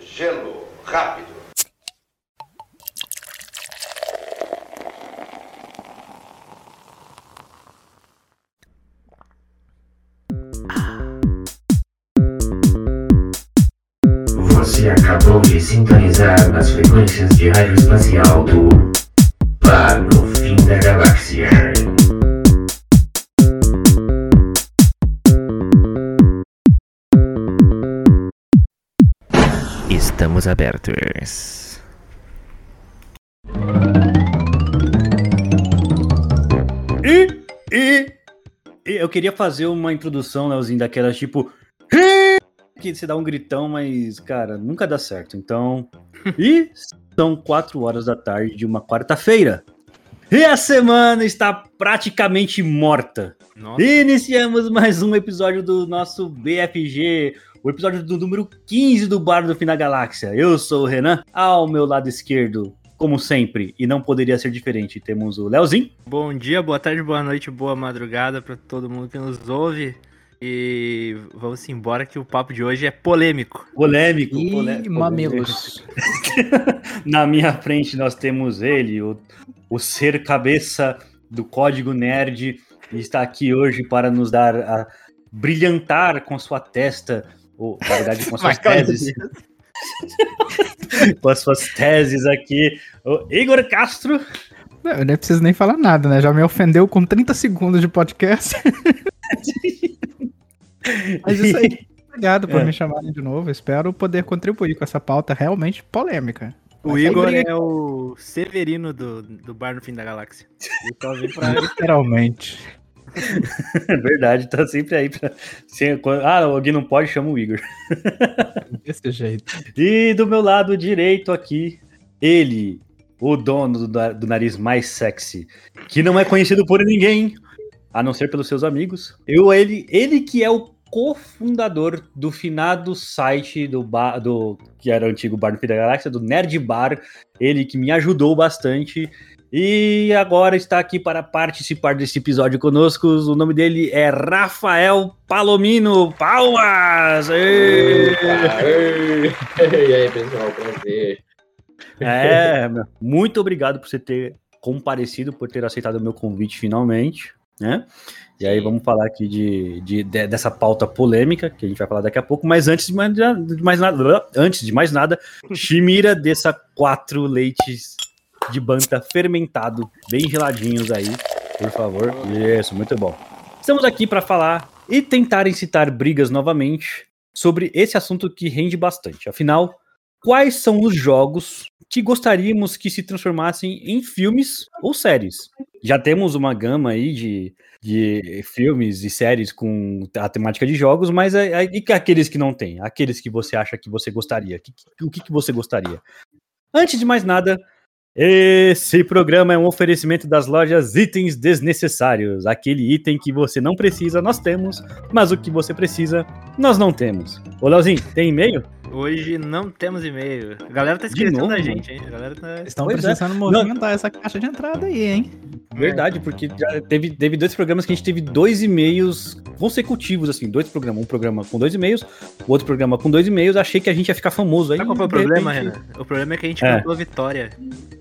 Gelo rápido. Você acabou de sintonizar nas frequências de rádio espacial do E, e, e eu queria fazer uma introdução, Leozinho, daquelas tipo. Que você dá um gritão, mas, cara, nunca dá certo. Então. E são quatro horas da tarde de uma quarta-feira. E a semana está praticamente morta. Nossa. Iniciamos mais um episódio do nosso BFG, o episódio do número 15 do Bar do Fim da Galáxia. Eu sou o Renan, ao meu lado esquerdo, como sempre, e não poderia ser diferente, temos o Leozinho. Bom dia, boa tarde, boa noite, boa madrugada pra todo mundo que nos ouve. E vamos embora que o papo de hoje é polêmico. Polêmico, Ih, polé- mamelos. Na minha frente nós temos ele, o, o ser cabeça do Código Nerd, e está aqui hoje para nos dar a brilhantar com sua testa, ou na verdade com as suas teses, com as suas teses aqui, o Igor Castro. Não, eu nem preciso nem falar nada, né? Já me ofendeu com 30 segundos de podcast. Mas isso aí. Obrigado por É. me chamarem de novo. Espero poder contribuir com essa pauta realmente polêmica. O Mas Igor é o Severino do, do Bar no Fim da Galáxia. Literalmente. É verdade, tá sempre aí pra. Ah, alguém não pode, chama o Igor. Desse jeito. E do meu lado direito aqui, ele, o dono do, do nariz mais sexy, que não é conhecido por ninguém, a não ser pelos seus amigos. Eu, ele, ele que é o cofundador do finado site do, bar, do que era o antigo Bar no Fim da Galáxia, do Nerd Bar, ele que me ajudou bastante. E agora está aqui para participar desse episódio conosco. O nome dele é Rafael Palomino. Palmas! Ê! e aí, pessoal, prazer. É, muito obrigado por você ter comparecido, por ter aceitado o meu convite finalmente, né? E aí vamos falar aqui de, de- de- dessa pauta polêmica, que a gente vai falar daqui a pouco, mas antes de mais, de mais nada, antes de mais nada, Chimira desça quatro leites de banta fermentado, bem geladinhos aí, por favor. Isso, muito bom. Estamos aqui para falar e tentar incitar brigas novamente sobre esse assunto que rende bastante. Afinal, quais são os jogos que gostaríamos que se transformassem em filmes ou séries? Já temos uma gama aí de, de filmes e séries com a temática de jogos, mas é- é- e aqueles que não tem? Aqueles que você acha que você gostaria? Que- que- o que, que você gostaria? Antes de mais nada, esse programa é um oferecimento das lojas Itens Desnecessários. Aquele item que você não precisa, nós temos, mas o que você precisa, nós não temos. Ô, Leozinho, tem e-mail? Hoje não temos e-mail. A galera tá esquecendo da gente, hein? A galera tá... Estão Pois é. precisando movimentar essa caixa de entrada aí, hein? Verdade, porque já teve, teve dois programas que a gente teve dois e-mails consecutivos, assim, dois programas. Um programa com dois e-mails, o outro programa com dois e-mails. Achei que a gente ia ficar famoso aí. Sabe qual foi o problema, repente- Renan? O problema é que a gente É. cantou a vitória.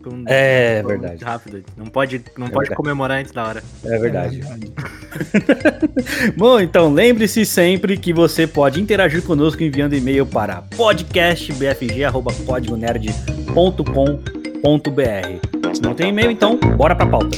com- É, com- verdade. Rápido. Não pode, não É pode verdade. comemorar antes da hora. É verdade. Bom, então lembre-se sempre que você pode interagir conosco enviando e-mail para podcastbfg.códigonerd.com.br. Se não tem e-mail, então bora pra pauta.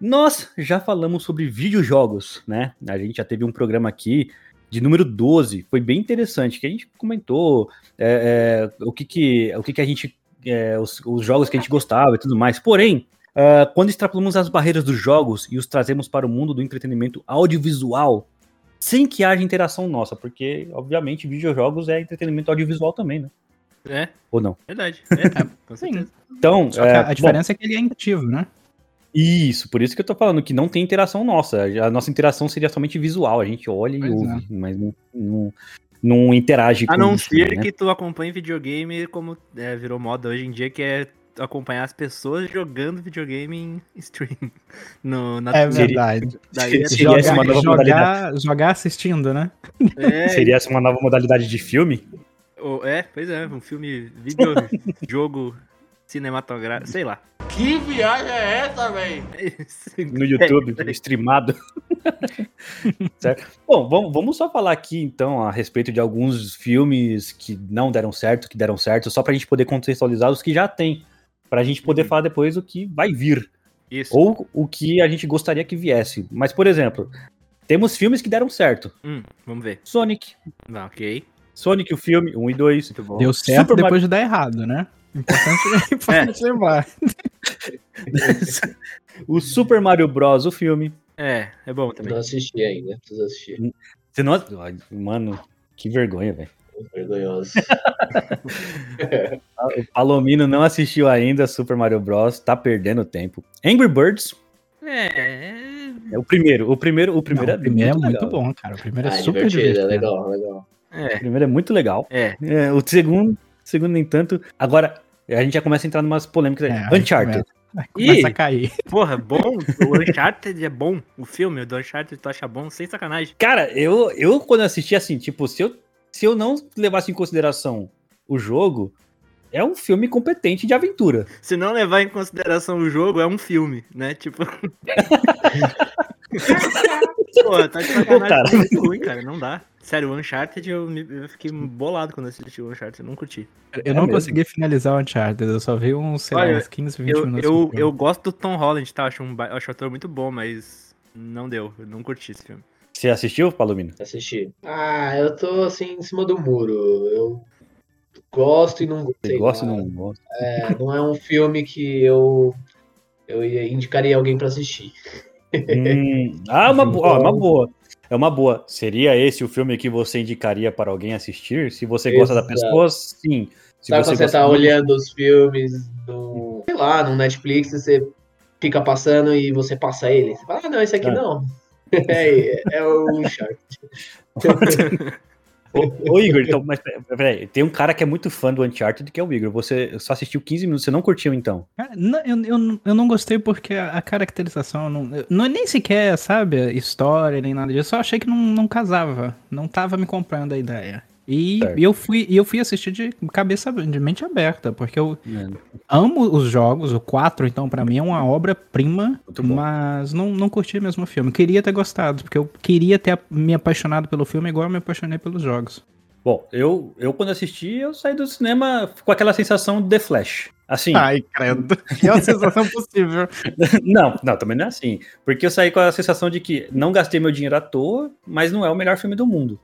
Nós já falamos sobre videojogos, né? A gente já teve um programa aqui de número 12, foi bem interessante, que a gente comentou é, é, o, que, que, o que, que a gente. é, os, os jogos que a gente gostava e tudo mais. Porém, ah, quando extrapolamos as barreiras dos jogos e os trazemos para o mundo do entretenimento audiovisual, sem que haja interação nossa, porque, obviamente, videojogos é entretenimento audiovisual também, né? É, Ou não? verdade. É, com Sim. certeza. Então, Só que é, a bom, diferença é que ele é ativo, né? Isso, por isso que eu tô falando que não tem interação nossa. A nossa interação seria somente visual, a gente olha e Pois ouve, mas não, não, não interage A não isso, ser né? que tu acompanhe videogame como é, virou moda hoje em dia, que é acompanhar as pessoas jogando videogame em stream. No, na É verdade. Daí é Seria essa uma Jogar, modalidade. jogar, assistindo, né? É, Seria essa uma nova modalidade de filme? é, pois é, um filme, vídeo, jogo cinematográfico, sei lá. Que viagem é essa, velho? no YouTube, streamado. certo? Bom, vamos, vamos só falar aqui então a respeito de alguns filmes que não deram certo, que deram certo, só pra gente poder contextualizar os que já tem, pra gente poder falar depois o que vai vir, Isso. ou o que a gente gostaria que viesse. Mas, por exemplo, temos filmes que deram certo. Hum, vamos ver. Sonic, Não, ok. Sonic, o filme, 1 e 2. Muito bom. Deu certo Super depois de dar errado, né? Importante, importante lembrar. o Super Mario Bros, o filme. É, é bom também. Não assisti ainda, preciso assistir. Você não... Mano, que vergonha, velho. Vergonhoso. O Palomino não assistiu ainda Super Mario Bros, tá perdendo tempo. Angry Birds É, é o primeiro, o primeiro, o primeiro Não, é o primeiro é muito legal. bom, cara. O primeiro é Ah, super divertido, divertido. é legal, legal. O é, primeiro é muito legal. é. É, o segundo, segundo nem tanto. Agora a gente já começa a entrar em umas polêmicas. É, aí. Uncharted. Aí Começa Ih! a cair. Porra, bom. O Uncharted é bom. O filme do Uncharted tu acha bom, sem sacanagem. Cara, eu, eu quando assisti assim, tipo, se eu, se eu não levasse em consideração o jogo, é um filme competente de aventura. Se não levar em consideração o jogo, é um filme, né? Tipo. Pô, tá de sacanagem. Cara. é muito ruim, cara. Não dá. Sério, o Uncharted eu, me- eu fiquei bolado quando assisti o Uncharted. Eu não curti. Eu não mesmo? consegui finalizar o Uncharted, eu só vi uns, sei lá, Olha, uns 15, 20 Eu, minutos. eu, eu gosto do Tom Holland, tá? Acho um, acho um ator muito bom, mas não deu. Eu não curti esse filme. Você assistiu, Palomino? Assisti. Ah, eu tô assim em cima do muro. Eu gosto e não sei gosta lá. ou não gosta? É, não é um filme que eu eu ia- indicaria alguém pra assistir. Hum, ah, uma, bo- ó, uma boa. É uma boa. Seria esse o filme que você indicaria para alguém assistir? Se você gosta da Exato. pessoa, sim. Se Sabe quando você gosta tá muito- olhando os filmes do, sei lá, no Netflix, você fica passando e você passa ele. Você fala, ah, não, esse aqui É. não. É, é o Shark. Ô, Igor, então, mas pera- peraí, tem um cara que é muito fã do Uncharted, que é o Igor. Você só assistiu 15 minutos, você não curtiu então? Não, eu, eu, eu não gostei porque a, caracterização não, não é nem sequer, sabe, história nem nada disso. Eu só achei que não, não casava. Não tava me comprando a ideia. E, Certo. eu fui eu fui assistir de cabeça de mente aberta, porque eu É. amo os jogos, o 4, então pra mim é uma obra-prima, mas não, não curti mesmo o filme. Queria ter gostado, porque eu queria ter me apaixonado pelo filme igual eu me apaixonei pelos jogos. Bom, eu, eu quando assisti, eu saí do cinema com aquela sensação de The Flash. Assim, Ai, credo. Pior sensação possível. não, não, também não é assim. Porque eu saí com a sensação de que não gastei meu dinheiro à toa, mas não é o melhor filme do mundo.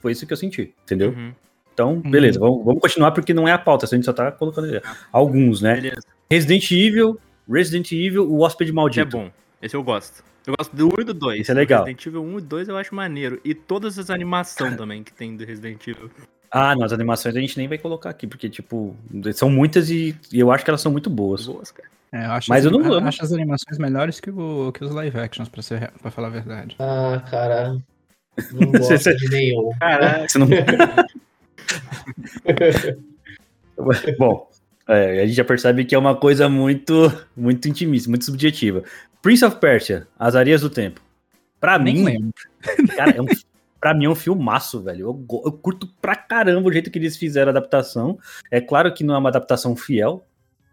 Foi isso que eu senti, entendeu? Uhum, Então, beleza, vamos, vamos continuar porque não é a pauta, a gente só tá colocando alguns, né? beleza. Resident Evil, Resident Evil, o Hóspede Esse é Maldito. bom. Esse eu gosto. Eu gosto do 1 e do 2. Esse é legal. Resident Evil 1 e 2 eu acho maneiro. E todas as animações também que tem do Resident Evil. Ah, não, as animações a gente nem vai colocar aqui, porque, tipo, são muitas e, e eu acho que elas são muito boas. Boas, cara. É, eu acho Mas as, eu não amo. acho as animações melhores que, o, que os live actions, pra, ser, pra falar a verdade. Ah, cara. Não gosto de nenhum. Caraca. Você não... Bom, é, a gente já percebe que é uma coisa muito, muito intimista, muito subjetiva. Prince of Persia, As Areias do Tempo. Pra Nem mim, lembro. cara, é um, pra mim é um filmaço, velho. Eu, go- eu curto pra caramba o jeito que eles fizeram a adaptação. É claro que não é uma adaptação fiel,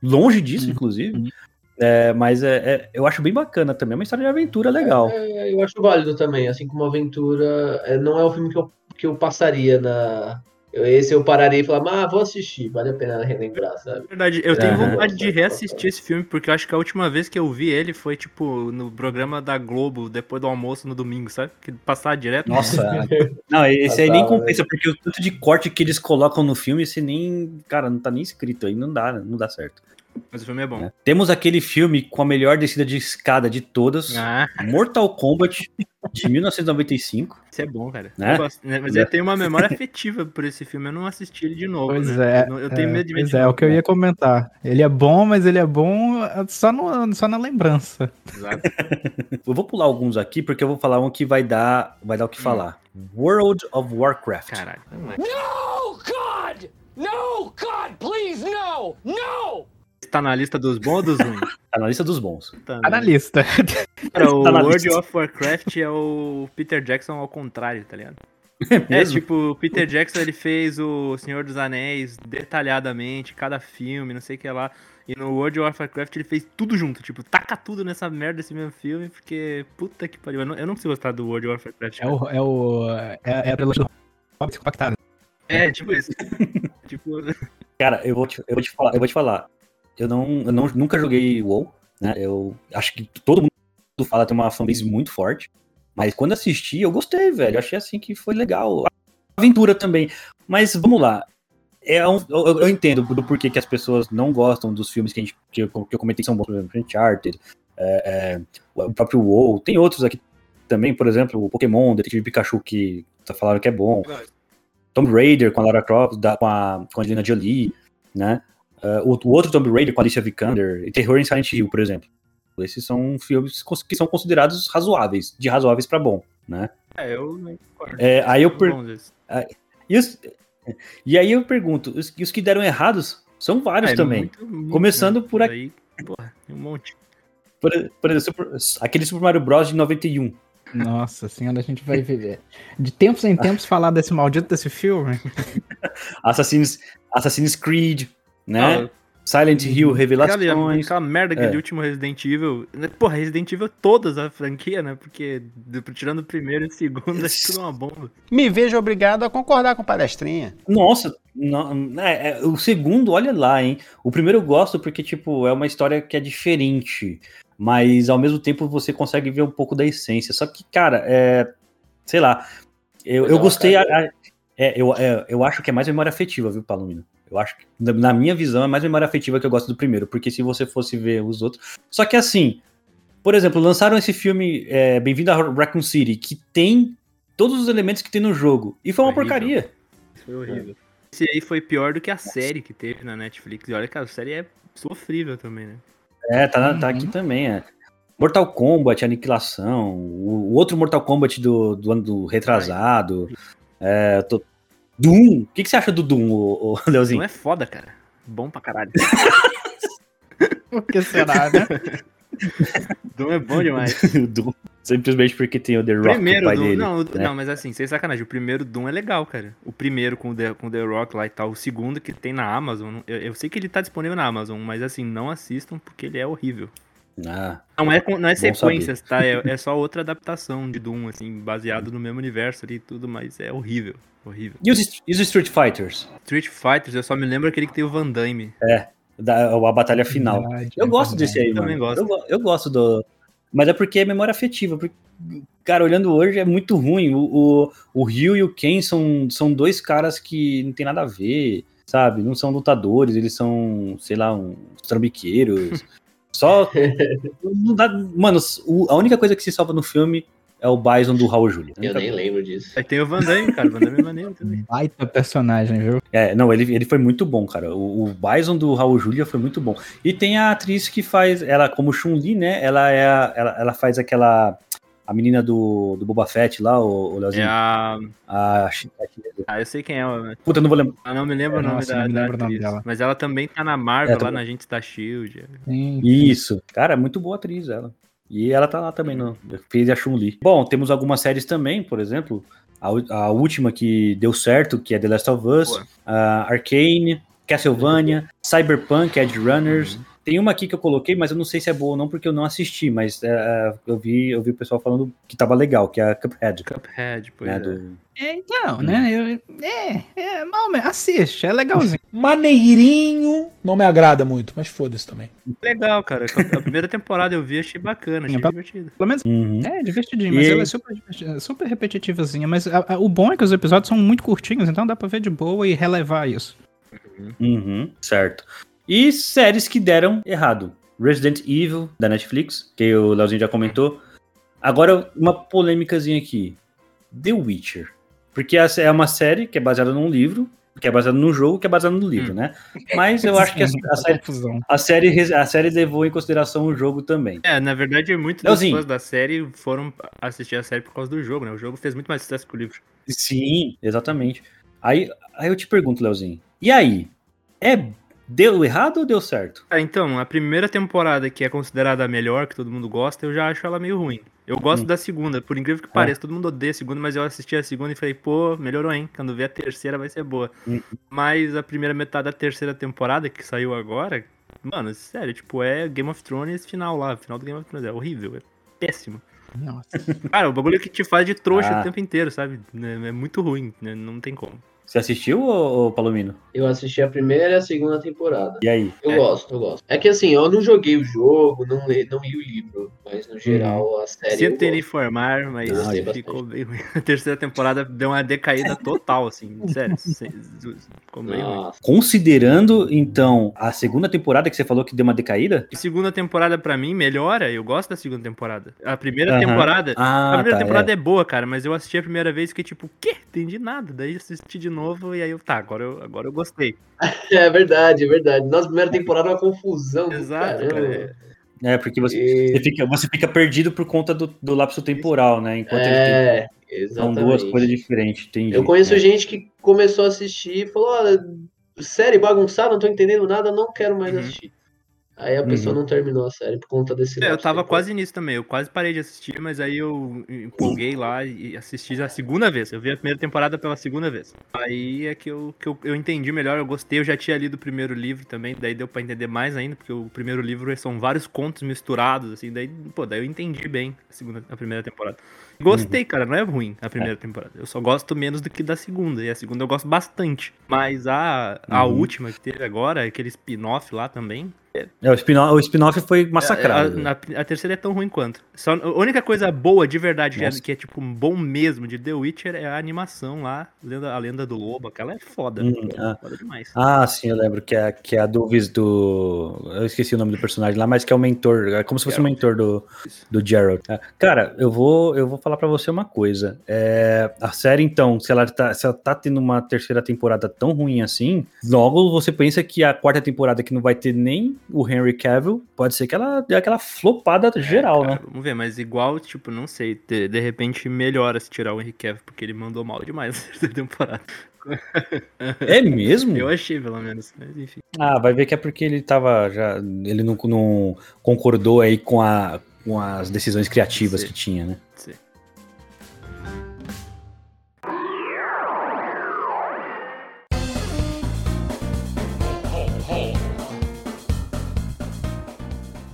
longe disso, Uhum. inclusive. É, mas é, é- eu acho bem bacana também. É uma história de aventura legal. É, eu acho válido também, assim como Aventura. é, não é o filme que eu, que eu passaria na. eu- Esse eu pararia e falaria, ah, vou assistir, vale a pena relembrar, sabe? verdade, eu tenho vontade de reassistir esse filme, porque eu acho que a última vez que eu vi ele foi, tipo, no programa da Globo, depois do almoço no domingo, sabe? Que passava direto. Nossa, não, esse aí nem compensa, porque o tanto de corte que eles colocam no filme, esse nem, cara, não tá nem escrito aí, não dá, não dá certo. Mas o filme é bom. né? Temos aquele filme com a melhor descida de escada de todas, Ah, Mortal Kombat, de 1995. isso é bom, cara. Né? Eu gosto, né? Mas eu tenho uma memória afetiva por esse filme. Eu não assisti ele de novo. Pois né? é. Eu, não- tenho é, medo de ver Pois de é, é o que eu ia comentar. Ele é bom, mas ele é bom ah, só, no, só na lembrança. Exato. Eu vou pular alguns aqui porque eu vou falar um que vai dar, vai dar o que falar. World of Warcraft. Caralho. No, God! No, God, please, no! No! Tá na lista dos bons ou dos ruins? Tá na lista dos bons. Tá, Tá na né? lista. Cara, o Tá na World lista. of Warcraft é o Peter Jackson ao contrário, tá ligado? É É, tipo, o Peter Jackson ele fez o Senhor dos Anéis detalhadamente, cada filme, não sei o que lá. E no World of Warcraft ele fez tudo junto, tipo, taca tudo nessa merda desse mesmo filme, porque puta que pariu. Eu não, eu não consigo gostar do World of Warcraft. É o. É, o, é, é a trilogia do Hobbit compactada. É, tipo isso. tipo, Cara, eu vou te, eu vou te falar, eu vou te falar. Eu não, eu não nunca joguei WoW, né? Eu acho que todo mundo fala tem uma fanbase muito forte. Mas quando assisti, eu gostei, velho. Eu achei assim que foi legal. Aventura também. Mas vamos lá. É um, eu, eu entendo do porquê que as pessoas não gostam dos filmes que, a gente, que, eu, que eu comentei que são bons, por exemplo, Uncharted, é, é, o próprio WoW. Tem outros aqui também, por exemplo, o Pokémon, Detetive Pikachu, que tá falando que é bom. Tomb Raider com a Lara Croft, da, com, a, com a Angelina Jolie, né? Uh, o, o outro Tomb Raider com a Alicia Vikander, e Terror em Silent Hill, por exemplo. Esses são filmes que são considerados razoáveis, de razoáveis pra bom, né? é, eu concordo. É, aí eu per... Bom, esse. e, os- e aí eu pergunto, os, e os que deram errados são vários É, também. muito, muito, Começando né? por aqui. Aí, porra, tem um monte. Por, por exemplo, Super- aquele Super Mario Bros. de 91. Nossa senhora, a gente vai viver. De tempos em tempos falar desse maldito desse filme. Assassin's, Assassin's Creed, né? Ah, Silent Hill, Aquela, Revelações. aquela merda, É. último Resident Evil. né, Porra, Resident Evil todas a franquia, né? Porque de- tirando o primeiro e o segundo, é tudo uma bomba. Me vejo obrigado a concordar com o palestrinha. Nossa, não, é, é, o segundo, olha lá, hein? O primeiro eu gosto porque, tipo, é uma história que é diferente, mas ao mesmo tempo você consegue ver um pouco da essência. Só que, cara, é. Sei lá. Eu, eu gostei. a- a- é, eu, é, eu acho que é mais memória afetiva, viu, Palomino? Eu acho que, na- minha visão, é mais memória afetiva que eu gosto do primeiro, porque se você fosse ver os outros. Só que assim, por exemplo, lançaram esse filme é, Bem-vindo a Raccoon City, que tem todos os elementos que tem no jogo, e foi uma Horrível. porcaria. Isso foi horrível. Esse aí foi pior do que a série que teve na Netflix. E olha que a série é sofrível também, né? É, tá, tá Uhum. aqui também, é. Mortal Kombat, Aniquilação, o, o outro Mortal Kombat do, do ano do retrasado. É, tô- Doom, o que, que você acha do Doom, ô, ô, Leozinho? Não é foda, cara. Bom pra caralho. Por que será, né? Doom é bom demais. O Doom, simplesmente porque tem o The Rock, primeiro o pai Doom. dele. não, o- né? não, mas assim, sem sacanagem. O primeiro Doom é legal, cara. O primeiro com o The, com o The Rock lá e tal. O segundo que tem na Amazon. Eu, eu sei que ele tá disponível na Amazon, mas assim, não assistam porque ele é horrível. Ah, Não é, não é sequências, tá? É, é só outra adaptação de Doom, assim, baseado no mesmo universo ali e tudo, mas é horrível. Horrível. E os, e os Street Fighters? Street Fighters, eu só me lembro aquele que tem o Van Damme. Da, a batalha final. Verdade, Eu é gosto verdade. desse aí, Eu também gosto. Eu, eu gosto do. Mas é porque é memória afetiva. Porque, cara, olhando hoje é muito ruim. O, o, o Ryu e o Ken são, são dois caras que não tem nada a ver, sabe? Não são lutadores, eles são, sei lá, uns trambiqueiros. Só. não dá- mano, o- a única coisa que se salva no filme é o Bison do Raul Júlia. Eu nem lembro disso. Aí tem o Van Damme, cara. O Van Damme é maneiro também. Baita personagem, viu? É, não, ele, ele foi muito bom, cara. O, o Bison do Raul Júlia foi muito bom. E tem a atriz que faz, ela como Chun-Li, né? Ela é a- ela, ela faz aquela a menina do, do Boba Fett lá, o, o É Leozinho. a. A, a. Ah, eu sei quem é. mas- Puta, eu não vou lembrar. Ah, não me lembro É, o nome nossa, da, não me da lembro atriz. dela. Mas ela também tá na Marvel, É, lá também. na Agentes da Shield. Sim. Isso. Cara, é muito boa atriz ela. E ela tá lá também, no, fez a Chun-Li. Bom, temos algumas séries também, por exemplo. A, a última que deu certo, que é The Last of Us, a Arcane, Castlevania, Cyberpunk, Edge Runners. Tem uma aqui que eu coloquei, mas eu não sei se é boa ou não, porque eu não assisti, mas é, eu, vi, eu vi o pessoal falando que tava legal, que é a Cuphead. Cuphead, pois Né, é. do- É, então, né? Eu, é, é, mal, mesmo. assiste, é legalzinho. Maneirinho não me agrada muito, mas foda-se também. Legal, cara. A primeira temporada eu vi, achei bacana, achei É, divertido. Pelo menos Uhum. é divertidinho, mas E- ela é super, super repetitivazinha. Mas a- a- o bom é que os episódios são muito curtinhos, então dá pra ver de boa e relevar isso. Uhum, certo. E séries que deram errado. Resident Evil, da Netflix, que o Leozinho já comentou. Agora, uma polêmicazinha aqui. The Witcher. Porque essa é uma série que é baseada num livro, que é baseada num jogo, que é baseada no livro, né? Mas eu acho que a, a série, a, série, a série levou em consideração o jogo também. É, na verdade, muitos dos fãs da série foram assistir a série por causa do jogo, né? O jogo fez muito mais sucesso que o livro. Sim, exatamente. Aí, aí eu te pergunto, Leozinho. E aí? É deu errado ou deu certo? Ah, então, a primeira temporada, que é considerada a melhor, que todo mundo gosta, eu já acho ela meio ruim. Eu gosto Hum. da segunda, por incrível que pareça, todo mundo odeia a segunda, mas eu assisti a segunda e falei, pô, melhorou, hein? Quando ver a terceira vai ser boa. Hum. Mas a primeira metade da terceira temporada, que saiu agora, mano, sério, tipo, é Game of Thrones final lá, final do Game of Thrones, é horrível, é péssimo. Nossa. Cara, o bagulho que te faz de trouxa Ah. o tempo inteiro, sabe? É é muito ruim, né? não tem como. Você assistiu, ô, ô Palomino? Eu assisti a primeira e a segunda temporada. E aí? Eu É. gosto, eu gosto. É que assim, eu não joguei o jogo, não li, não li o livro, mas no geral a série. eu Sinto gosto. informar, mas gostei ficou bem ruim. A terceira temporada deu uma decaída total, assim, sério. Ficou bem ruim. Considerando, então, a segunda temporada que você falou que deu uma decaída? E segunda temporada, pra mim, melhora. Eu gosto da segunda temporada. A primeira Aham. temporada. Ah, a primeira tá, temporada é. é. boa, cara, mas eu assisti a primeira vez e fiquei tipo, o quê? Entendi nada. Daí assisti de novo e aí eu, tá, agora eu, agora eu gostei. é verdade, é verdade. Nossa primeira temporada é uma confusão. Exato, cara. É, porque você, E- você, fica, você fica perdido por conta do, do lapso temporal, né? Enquanto ele É, tem, são exatamente. duas coisas diferentes, entendi. Eu conheço É. gente que começou a assistir e falou: olha, série bagunçada, não tô entendendo nada, não quero mais Uhum. assistir. Aí a pessoa Uhum. não terminou a série por conta desse É, eu tava temporal. quase nisso também. Eu quase parei de assistir, mas aí eu empolguei lá e assisti a segunda vez. Eu vi a primeira temporada pela segunda vez. Aí é que eu, que eu, eu entendi melhor, eu gostei. Eu já tinha lido o primeiro livro também, daí deu pra entender mais ainda, porque o primeiro livro são vários contos misturados, assim. Daí, pô, daí eu entendi bem a, segunda, a primeira temporada. Gostei, cara, não é ruim a primeira temporada. Eu só gosto menos do que da segunda. E a segunda eu gosto bastante. Mas a, a Uhum. última que teve agora, aquele spin-off lá também, É, o spin-off o spin-off foi massacrado. a, na- a terceira é tão ruim quanto. Só, a única coisa boa de verdade, que é, que é, tipo bom mesmo de The Witcher é a animação lá, lenda- a lenda do lobo. Aquela é foda. Hum, ah. Foda demais. Ah, sim, eu lembro que é, que é a Dulvis do. Eu esqueci o nome do personagem lá, mas que é o mentor. É como se fosse o mentor do, do Gerald. É, Cara, eu vou, eu vou falar pra você uma coisa. É, a série, então, se ela, tá, se ela tá tendo uma terceira temporada tão ruim assim, logo você pensa que a quarta temporada que não vai ter nem o Henry Cavill, pode ser que ela dê aquela flopada geral, Cara, né? Vamos ver, mas igual, tipo, não sei. De, de repente melhora se tirar o Henry Cavill, porque ele mandou mal demais na terceira temporada. É mesmo? Eu achei, pelo menos. Mas enfim. Ah, vai ver que é porque ele tava já. Ele não, não concordou aí com, a, com as decisões criativas que tinha, né?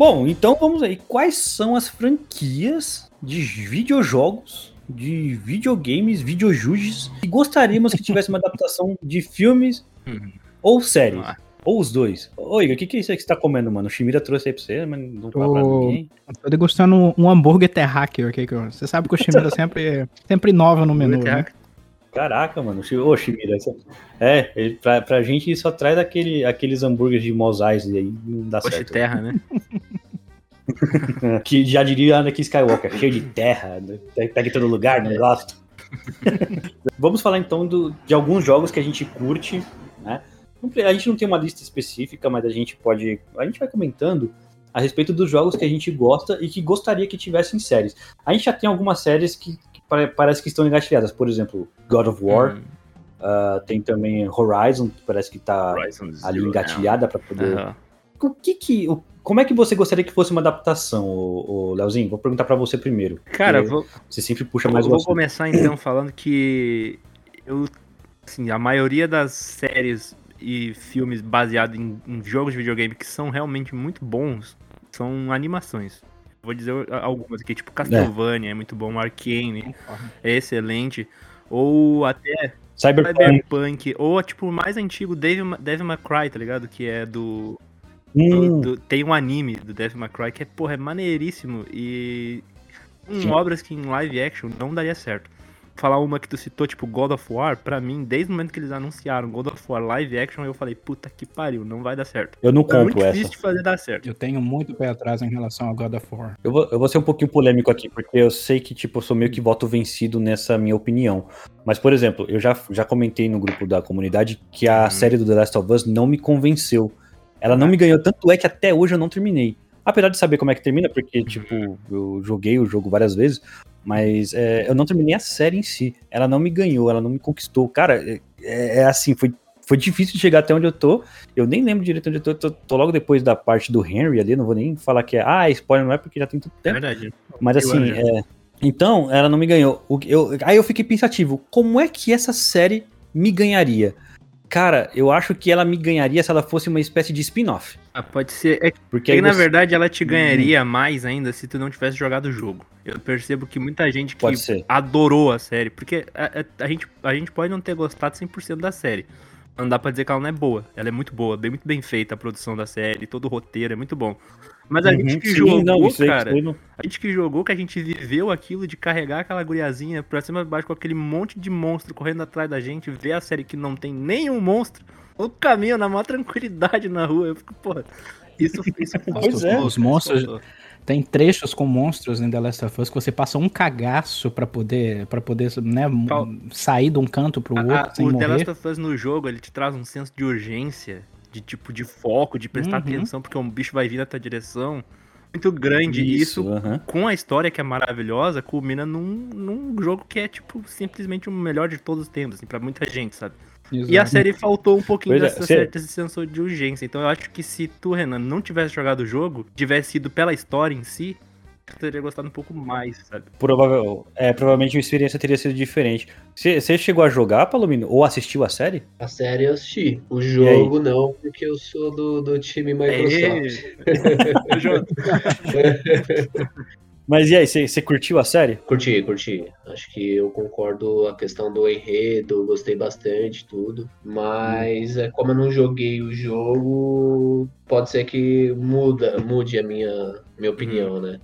Bom, então vamos aí. Quais são as franquias de videojogos, de videogames, videojuges que gostaríamos que tivesse uma adaptação de filmes Uhum. ou séries? Ou os dois. Ô, Igor, o que, que é isso aí que você tá comendo, mano? O Shimira trouxe aí pra você, mas não tá pra Tô- ninguém. Tô degustando um, hambúrguer terráqueo aqui. que eu- Você sabe que o Shimira sempre, sempre inova no menu, né? Caraca, mano. Ô, Shimira. isso- É, ele, pra, pra gente só traz aquele, aqueles hambúrgueres de Mos Eisley aí, não dá Poxa, certo. terra, né? Que já diria Anakin Skywalker, cheio de terra, né? pega em todo lugar, não gosto. Vamos falar então do- de alguns jogos que a gente curte, né? A gente não tem uma lista específica, mas a gente pode. A gente vai comentando a respeito dos jogos que a gente gosta e que gostaria que tivessem séries. A gente já tem algumas séries que, parece que estão engatilhadas, por exemplo, God of War, Hum, ah, tem também Horizon, que parece que tá Horizon ali Zero engatilhada para poder Aham. o que que, o- como é que você gostaria que fosse uma adaptação, o, Leozinho? Vou perguntar pra você primeiro. Cara, vou, você sempre puxa Eu mais o vou assunto. começar então falando que eu, assim, a maioria das séries e filmes baseados em, em jogos de videogame que são realmente muito bons são animações. Vou dizer algumas aqui, tipo Castlevania é, muito bom, Arcane é excelente, ou até Cyberpunk. Cyberpunk, ou tipo o mais antigo Devil, Devil May Cry, tá ligado? Que é do, do- Hum, do- tem um anime do Devil May Cry que é, porra, é maneiríssimo e com Sim. obras que em live action não daria certo. Falar uma que tu citou, tipo God of War, pra mim, desde o momento que eles anunciaram God of War live action, eu falei, puta que pariu, não vai dar certo. Eu não É muito compro essa. difícil de fazer dar certo. Eu tenho muito pé atrás em relação ao God of War. Eu vou, eu vou ser um pouquinho polêmico aqui, porque eu sei que, tipo, eu sou meio que voto vencido nessa minha opinião. Mas, por exemplo, eu já, já comentei no grupo da comunidade que a série do The Last of Us não me convenceu. Ela não me ganhou, tanto é que até hoje eu não terminei. Apesar de saber como é que termina, porque, tipo, eu joguei o jogo várias vezes, mas é, eu não terminei a série em si. Ela não me ganhou, ela não me conquistou. Cara, é, é assim, foi, foi difícil chegar até onde eu tô. Eu nem lembro direito onde eu tô. Tô, tô logo depois da parte do Henry ali, não vou nem falar que é. Ah, spoiler não é porque já tem tanto É tempo. verdade. Mas assim, é, então, ela não me ganhou. Eu, aí eu fiquei pensativo, como é que essa série me ganharia? Cara, eu acho que ela me ganharia se ela fosse uma espécie de spin-off. Ah, pode ser. É Porque que aí na verdade ela te ganharia mais ainda se tu não tivesse jogado o jogo. Eu percebo que muita gente que adorou a série, porque a, a- a gente, a gente pode não ter gostado 100% da série. Não dá pra dizer que ela não é boa. Ela é muito boa, bem, muito bem feita a produção da série, todo o roteiro é muito bom. Mas a Uhum, gente que sim, jogou, não, cara, no- a gente que jogou, que a gente viveu aquilo de carregar aquela guriazinha pra cima e baixo com aquele monte de monstro correndo atrás da gente, ver a série que não tem nenhum monstro, no caminho, na maior tranquilidade na rua. Eu fico, porra, isso, isso Pois é. Os monstros-. Tem trechos com monstros em The Last of Us que você passa um cagaço pra poder, pra poder né, sair de um canto pro outro A- a- sem o The morrer. Last of Us no jogo, ele te traz um senso de urgência, de tipo, de foco, de prestar Uhum. atenção, porque um bicho vai vir na tua direção. Muito grande. E isso, aham. com a história que é maravilhosa, culmina num, num jogo que é, tipo, simplesmente o melhor de todos os tempos, assim, pra muita gente, sabe? E a Exato. série faltou um pouquinho Pois é, dessa senso de urgência. Então eu acho que se tu, Renan, não tivesse jogado o jogo, tivesse ido pela história em si, tu teria gostado um pouco mais, sabe? Provável, é, provavelmente a experiência teria sido diferente. Você chegou a jogar, Palomino? Ou assistiu a série? A série eu assisti. O jogo não, porque eu sou do, do time Microsoft. Aê! Junto. Mas e aí, você curtiu a série? Curti, curti. Acho que eu concordo a questão do enredo, gostei bastante, tudo. Mas é, como eu não joguei o jogo, pode ser que muda, mude a minha, minha opinião, né?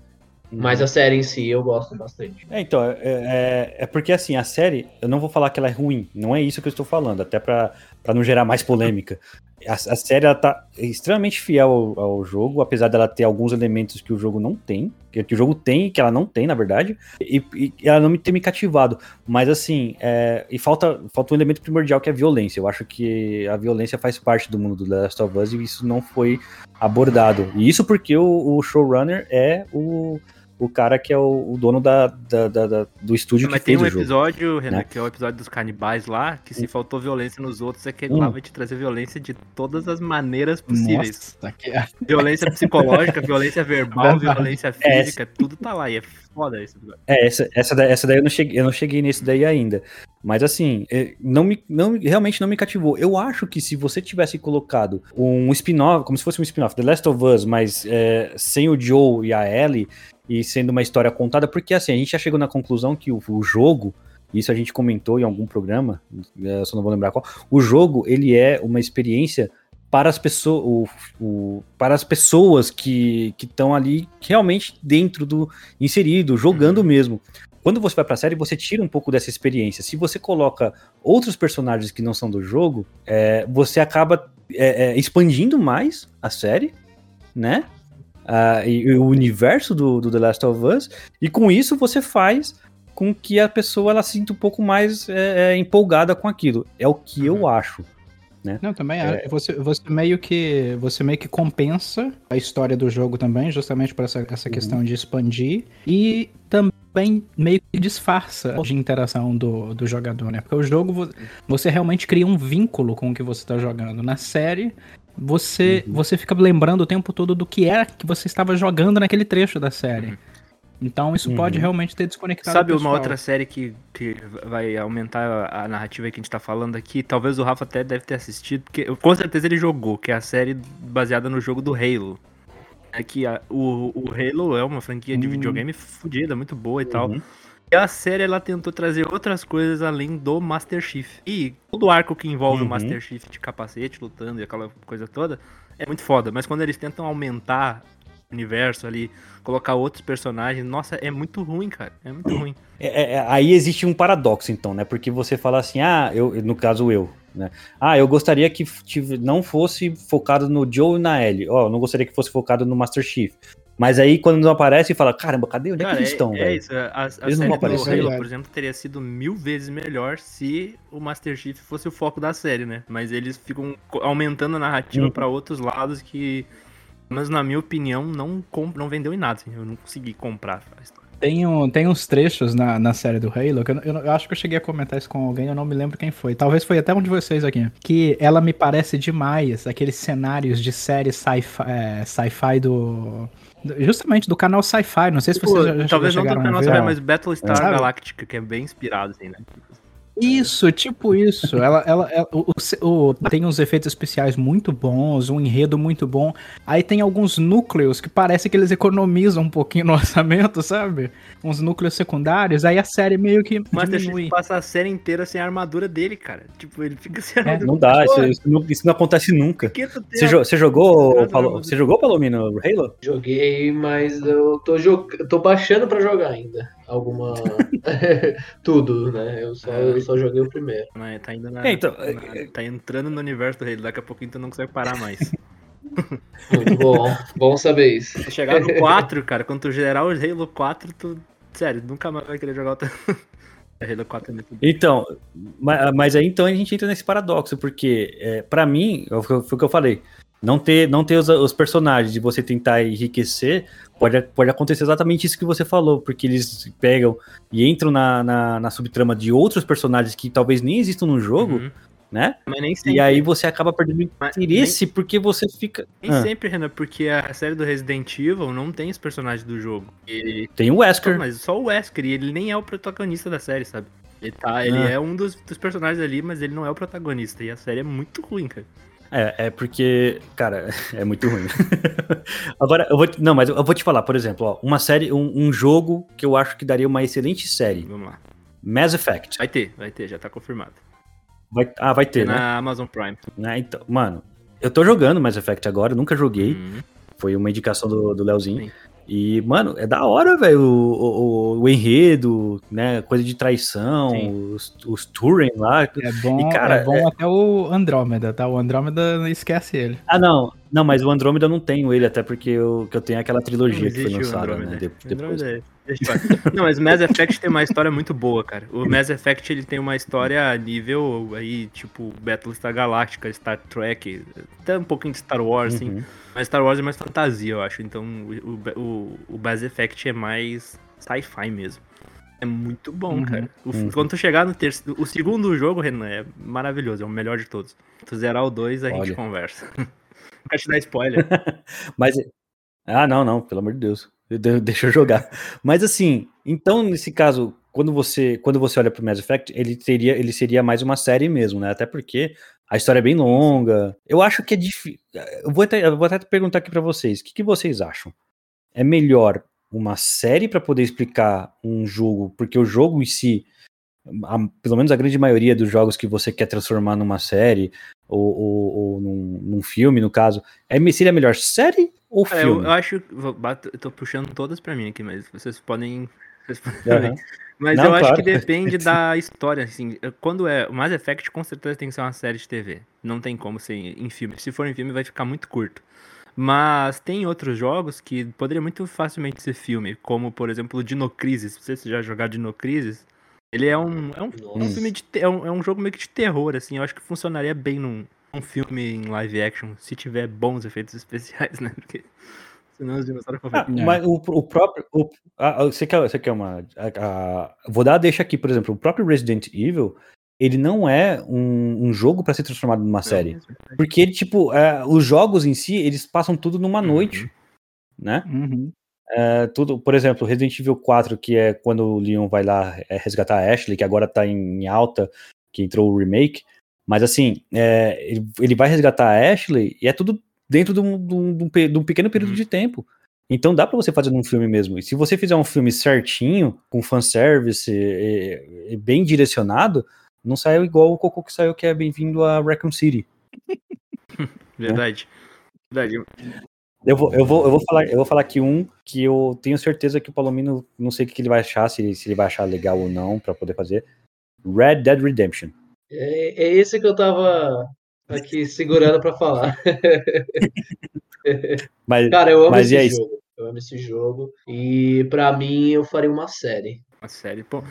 Mas a série em si eu gosto bastante. É, então, é, é, é porque assim, a série, eu não vou falar que ela é ruim, não é isso que eu estou falando, até pra não gerar mais polêmica. A, a série, ela tá extremamente fiel ao, ao jogo, apesar dela ter alguns elementos que o jogo não tem, que, que o jogo tem e que ela não tem, na verdade, e, e ela não me tem me cativado. Mas assim, é, e falta, falta um elemento primordial que é a violência. Eu acho que a violência faz parte do mundo do The Last of Us e isso não foi abordado. E isso porque o, o showrunner é o, o cara que é o, o dono da, da- da- da- do estúdio Mas que tem fez um o jogo. episódio, Renan, né? que é o episódio dos canibais lá, que se faltou violência nos outros, é que Hum. lá vai te trazer violência de todas as maneiras possíveis. Nossa, que... Violência psicológica, violência verbal, violência É, física, tudo tá lá. E é foda esse episódio. É, essa, essa, daí, essa daí eu não cheguei, eu não cheguei nesse daí ainda. Mas assim, é, não me, não, realmente não me cativou. Eu acho que se você tivesse colocado um spin-off, como se fosse um spin-off, The Last of Us, mas é, sem o Joe e a Ellie, e sendo uma história contada, porque assim, a gente já chegou na conclusão que o, o jogo, isso a gente comentou em algum programa, é, só não vou lembrar qual, o jogo, ele é uma experiência para as pessoas, o, o- para as pessoas que estão ali realmente dentro do inserido, jogando mesmo. Quando você vai pra série, você tira um pouco dessa experiência. Se você coloca outros personagens que não são do jogo, é, você acaba é, é, expandindo mais a série, né? Ah, e, e o universo do, do The Last of Us, e com isso você faz com que a pessoa ela sinta um pouco mais é, é, empolgada com aquilo. É o que eu acho. Não, também É. é. Você, você meio que você meio que compensa a história do jogo também, justamente por essa, essa questão de expandir e também meio que disfarça de interação do, do jogador, né? Porque o jogo vo- você realmente cria um vínculo com o que você está jogando. Na série você você fica lembrando o tempo todo do que era que você estava jogando naquele trecho da série. Então isso pode Uhum. realmente ter desconectado Sabe uma outra série que, que vai aumentar a narrativa que a gente tá falando aqui? Talvez o Rafa até deve ter assistido, porque com certeza ele jogou, que é a série baseada no jogo do Halo. É que a- o, o Halo é uma franquia de Hum. videogame fodida, muito boa e tal. E a série ela tentou trazer outras coisas além do Master Chief. E todo o arco que envolve Uhum. o Master Chief de capacete lutando e aquela coisa toda é muito foda. Mas quando eles tentam aumentar universo ali, colocar outros personagens. Nossa, é muito ruim, cara. É muito ruim. É, é, aí existe um paradoxo, então, né? Porque você fala assim, ah, eu, no caso eu, né? Ah, eu gostaria que não fosse focado no Joe e na Ellie. Ó, oh, não gostaria que fosse focado no Master Chief. Mas aí, quando não aparece, fala, caramba, cadê? Onde Cara, é que eles estão, é, velho? é isso. A, a Eles série não do. Halo, por exemplo, teria sido mil vezes melhor se o Master Chief fosse o foco da série, né? Mas eles ficam aumentando a narrativa Uhum. pra outros lados que, mas na minha opinião, não, não vendeu em nada. Assim, eu não consegui comprar a história. Tem, um, tem uns trechos na, na série do Halo que eu, eu, eu acho que eu cheguei a comentar isso com alguém, eu não me lembro quem foi. Talvez foi até um de vocês aqui. Que ela me parece demais aqueles cenários de série sci-fi é, sci-fi do. Justamente do canal Sci-Fi. Não sei se vocês já, já Tipo, Talvez não do canal. Sci-Fi, mas Battlestar? Galactica, que é bem inspirado, assim, né? Isso, tipo isso. Ela, ela, ela- o, o- tem uns efeitos especiais muito bons, um enredo muito bom. Aí tem alguns núcleos que parece que eles economizam um pouquinho no orçamento, sabe? Uns núcleos secundários. Aí a série meio que Master diminui. Chief passa a série inteira sem a armadura dele, cara. Tipo, ele fica sem a É, armadura. Não dá, isso, isso não, isso não acontece nunca. Você, a- jo- você jogou, nada. você jogou Palomino Halo? Joguei, mas eu tô, tô baixando pra jogar ainda. Alguma. Tudo, né? Eu só, eu só joguei o primeiro. Né, Tá indo na, É, então, na- Tá entrando no universo do Halo. Daqui a pouquinho tu não consegue parar mais. Muito bom. bom saber isso. Se chegar no 4, cara, quando tu gerar o Halo 4, tu. Sério, nunca mais vai querer jogar outra. Halo 4 é muito bom. Então, ma- mas aí então a gente entra nesse paradoxo, porque é, para mim, foi o que eu falei, não ter, não ter os, os personagens e você tentar enriquecer, pode, pode acontecer exatamente isso que você falou, porque eles pegam e entram na, na, na subtrama de outros personagens que talvez nem existam no jogo, Uhum. né? Mas nem sempre. E aí você acaba perdendo Mas interesse porque você fica. Nem Ah, sempre, Renan, porque a série do Resident Evil não tem os personagens do jogo. E... tem o Wesker. Mas só o Wesker, e ele nem é o protagonista da série, sabe? Ele, tá, ele Ah. é um dos, dos personagens ali, mas ele não é o protagonista. E a série é muito ruim, cara. É, é porque, cara, é muito ruim. Agora, eu vou. Não, mas eu vou te falar, por exemplo, ó, uma série, um, um jogo que eu acho que daria uma excelente série. Vamos lá. Mass Effect. Vai ter, vai ter, já tá confirmado. Vai- ah, vai ter, na né? Amazon Prime. Né, Então, mano, eu tô jogando Mass Effect agora, nunca joguei. Uhum. Foi uma indicação do, do Leozinho. Sim. E, mano, é da hora, velho, o, o, o enredo, né? Coisa de traição, Sim. os, os Turing lá. É bom, E, cara, é bom até o Andrômeda, tá? O Andrômeda esquece ele. Ah, não. Não, mas o Andrômeda eu não tenho ele, até porque eu, que eu tenho aquela trilogia que foi lançada, né? de- depois. É-. Não, mas Mass Effect tem uma história muito boa, cara. O Mass Effect ele tem uma história a nível aí, tipo, Battlestar Galactica, Star Trek, até um pouquinho de Star Wars, assim. Mas Star Wars é mais fantasia, eu acho. Então o, o, o Mass Effect é mais sci-fi mesmo. É muito bom, Uhum. cara. O- Uhum. Quando tu chegar no terceiro. O segundo jogo, Renan, é maravilhoso, é o melhor de todos. Tu zerar o 2, a gente Olha. conversa. Não quero te dar spoiler. Mas. Ah, não, não, pelo amor de Deus. De- Deixa eu jogar. Mas assim, então, nesse caso, quando você, quando você olha pro Mass Effect, ele teria, ele seria mais uma série mesmo, né? Até porque a história é bem longa. Eu acho que é difícil. Eu vou até, eu vou até perguntar aqui pra vocês: o que, que vocês acham? É melhor uma série pra poder explicar um jogo, porque o jogo em si, a- pelo menos a grande maioria dos jogos que você quer transformar numa série ou, ou- ou num, num filme, no caso, é, seria melhor série ou É, eu, filme? eu acho. vou- bato- Eu tô puxando todas pra mim aqui, mas vocês podem. Também. Mas Não, eu acho claro. que depende da história, assim. Quando é. O Mass Effect com certeza tem que ser uma série de TV. Não tem como ser em filme. Se for em filme, vai ficar muito curto. Mas tem outros jogos que poderia muito facilmente ser filme, como por exemplo o Dino Crisis. Se você já jogar Dino Crisis, ele é um, é um, é um filme de é um, é um jogo meio que de terror, assim. Eu acho que funcionaria bem num um filme em live action, se tiver bons efeitos especiais, né? Porque senão os dinossauros Ah, mas o, o próprio. o- ah, ah, você, quer, você quer uma. a- a- vou dar a deixa aqui, por exemplo, o próprio Resident Evil, ele não é um, um jogo pra ser transformado numa série. Porque ele, tipo, é, os jogos em si, eles passam tudo numa Uhum. noite, né? Uhum. É, tudo, por exemplo, Resident Evil 4, que é quando o Leon vai lá é, resgatar a Ashley, que agora tá em, em alta, que entrou o remake. Mas assim, é, ele, ele vai resgatar a Ashley e é tudo dentro de um, de um- de um um pequeno período Uhum. de tempo. Então dá pra você fazer num filme mesmo. E se você fizer um filme certinho, com fanservice e, e bem direcionado, não saiu igual o Cocô que saiu, que é bem-vindo a Raccoon City. Verdade. Verdade. Eu vou, eu, vou, eu, vou falar, eu vou falar aqui um que eu tenho certeza que o Palomino, não sei o que ele vai achar, se ele, se ele vai achar legal ou não pra poder fazer. Red Dead Redemption. É, é esse que eu tava aqui segurando pra falar. Mas, Cara, eu amo mas esse jogo. Eu amo esse jogo. E pra mim, eu faria uma série. Uma série, pô.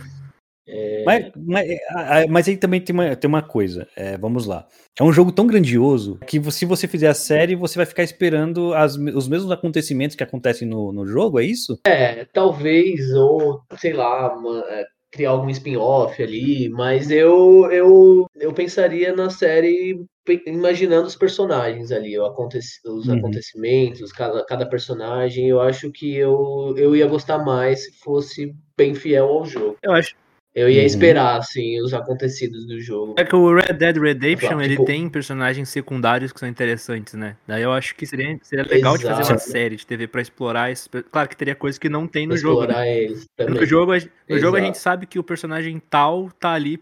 Mas, mas, a- mas aí também tem uma, tem uma coisa, é, vamos lá. É um jogo tão grandioso que se você fizer a série, você vai ficar esperando as os mesmos acontecimentos que acontecem no, no jogo, é isso? É, talvez, ou sei lá, uma- é, criar algum spin-off ali, mas eu, eu, eu pensaria na série imaginando os personagens ali, os Uhum. acontecimentos, cada, cada personagem. Eu acho que eu, eu ia gostar mais se fosse bem fiel ao jogo. Eu acho. Eu ia Uhum. esperar, assim, os acontecidos do jogo. É que o Red Dead Redemption, Tipo- ele tem personagens secundários que são interessantes, né? Daí eu acho que seria, seria legal de fazer uma Exato. série de TV pra explorar isso. Claro que teria coisas que não tem no jogo, né? explorar eles também. No jogo, a- no jogo a Exato. gente sabe que o personagem tal tá ali,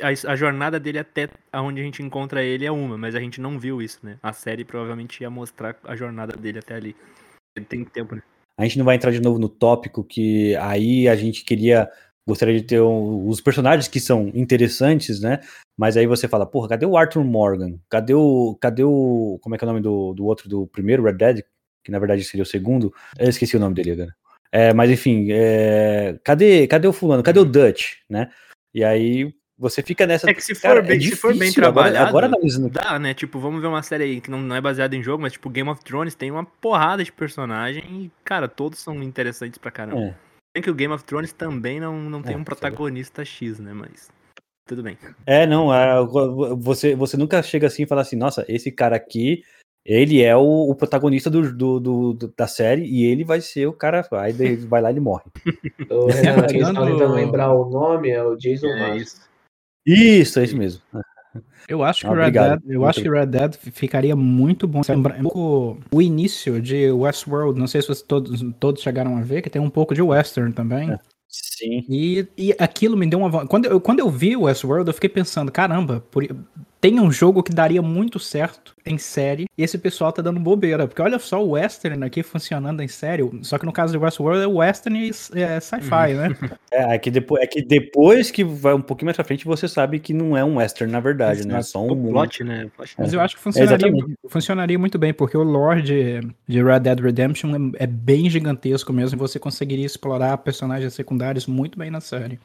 a, a jornada dele até aonde a gente encontra ele é uma, mas a gente não viu isso, né? A série provavelmente ia mostrar a jornada dele até ali. Ele tem tempo, né? A gente não vai entrar de novo no tópico que aí a gente queria, gostaria de ter um- os personagens que são interessantes, né? Mas aí você fala, porra, cadê o Arthur Morgan? Cadê o, cadê o, como é que é o nome do, do outro, do primeiro Red Dead? Que na verdade seria o segundo. Eu esqueci o nome dele agora. É, mas enfim, é, cadê, cadê o fulano? Cadê o Dutch, né? E aí você fica nessa... É que se for, Cara, é bem, se for bem difícil, agora- trabalhado, agora dá, né? Tipo, vamos ver uma série aí que não, não é baseada em jogo, mas tipo, Game of Thrones tem uma porrada de personagem e, cara, todos são interessantes pra caramba. É. Bem que o Game of Thrones também não, não tem É, um protagonista X, né? Mas tudo bem. É, não, é, você, você nunca chega assim e fala assim, nossa, esse cara aqui, ele é o, o protagonista do, do- do- da série e ele vai ser o cara, aí vai lá e ele morre. Pegando- está tentando lembrar o nome é o Jason É. Isso, é isso mesmo. Eu acho que Ah, o Red. Dead, eu acho que Red Dead ficaria muito bom. Lembra- um pouco o início de Westworld, não sei se vocês todos, todos chegaram a ver, que tem um pouco de western também. É. Sim. E, e aquilo me deu uma. Quando eu, quando eu vi o Westworld, eu fiquei pensando: caramba, por- tem um jogo que daria muito certo em série e esse pessoal tá dando bobeira. Porque olha só o Western aqui funcionando em série. Só que no caso do Westworld é Western e é, sci-fi, né? É, é que depois, é que depois que vai um pouquinho mais pra frente, você sabe que não é um western, na verdade, né? É Exato. só um plot, né? Mas eu acho que funcionaria, exatamente. funcionaria muito bem, porque o lore de, de Red Dead Redemption é, é bem gigantesco mesmo. e Você conseguiria explorar personagens secundários muito bem na série.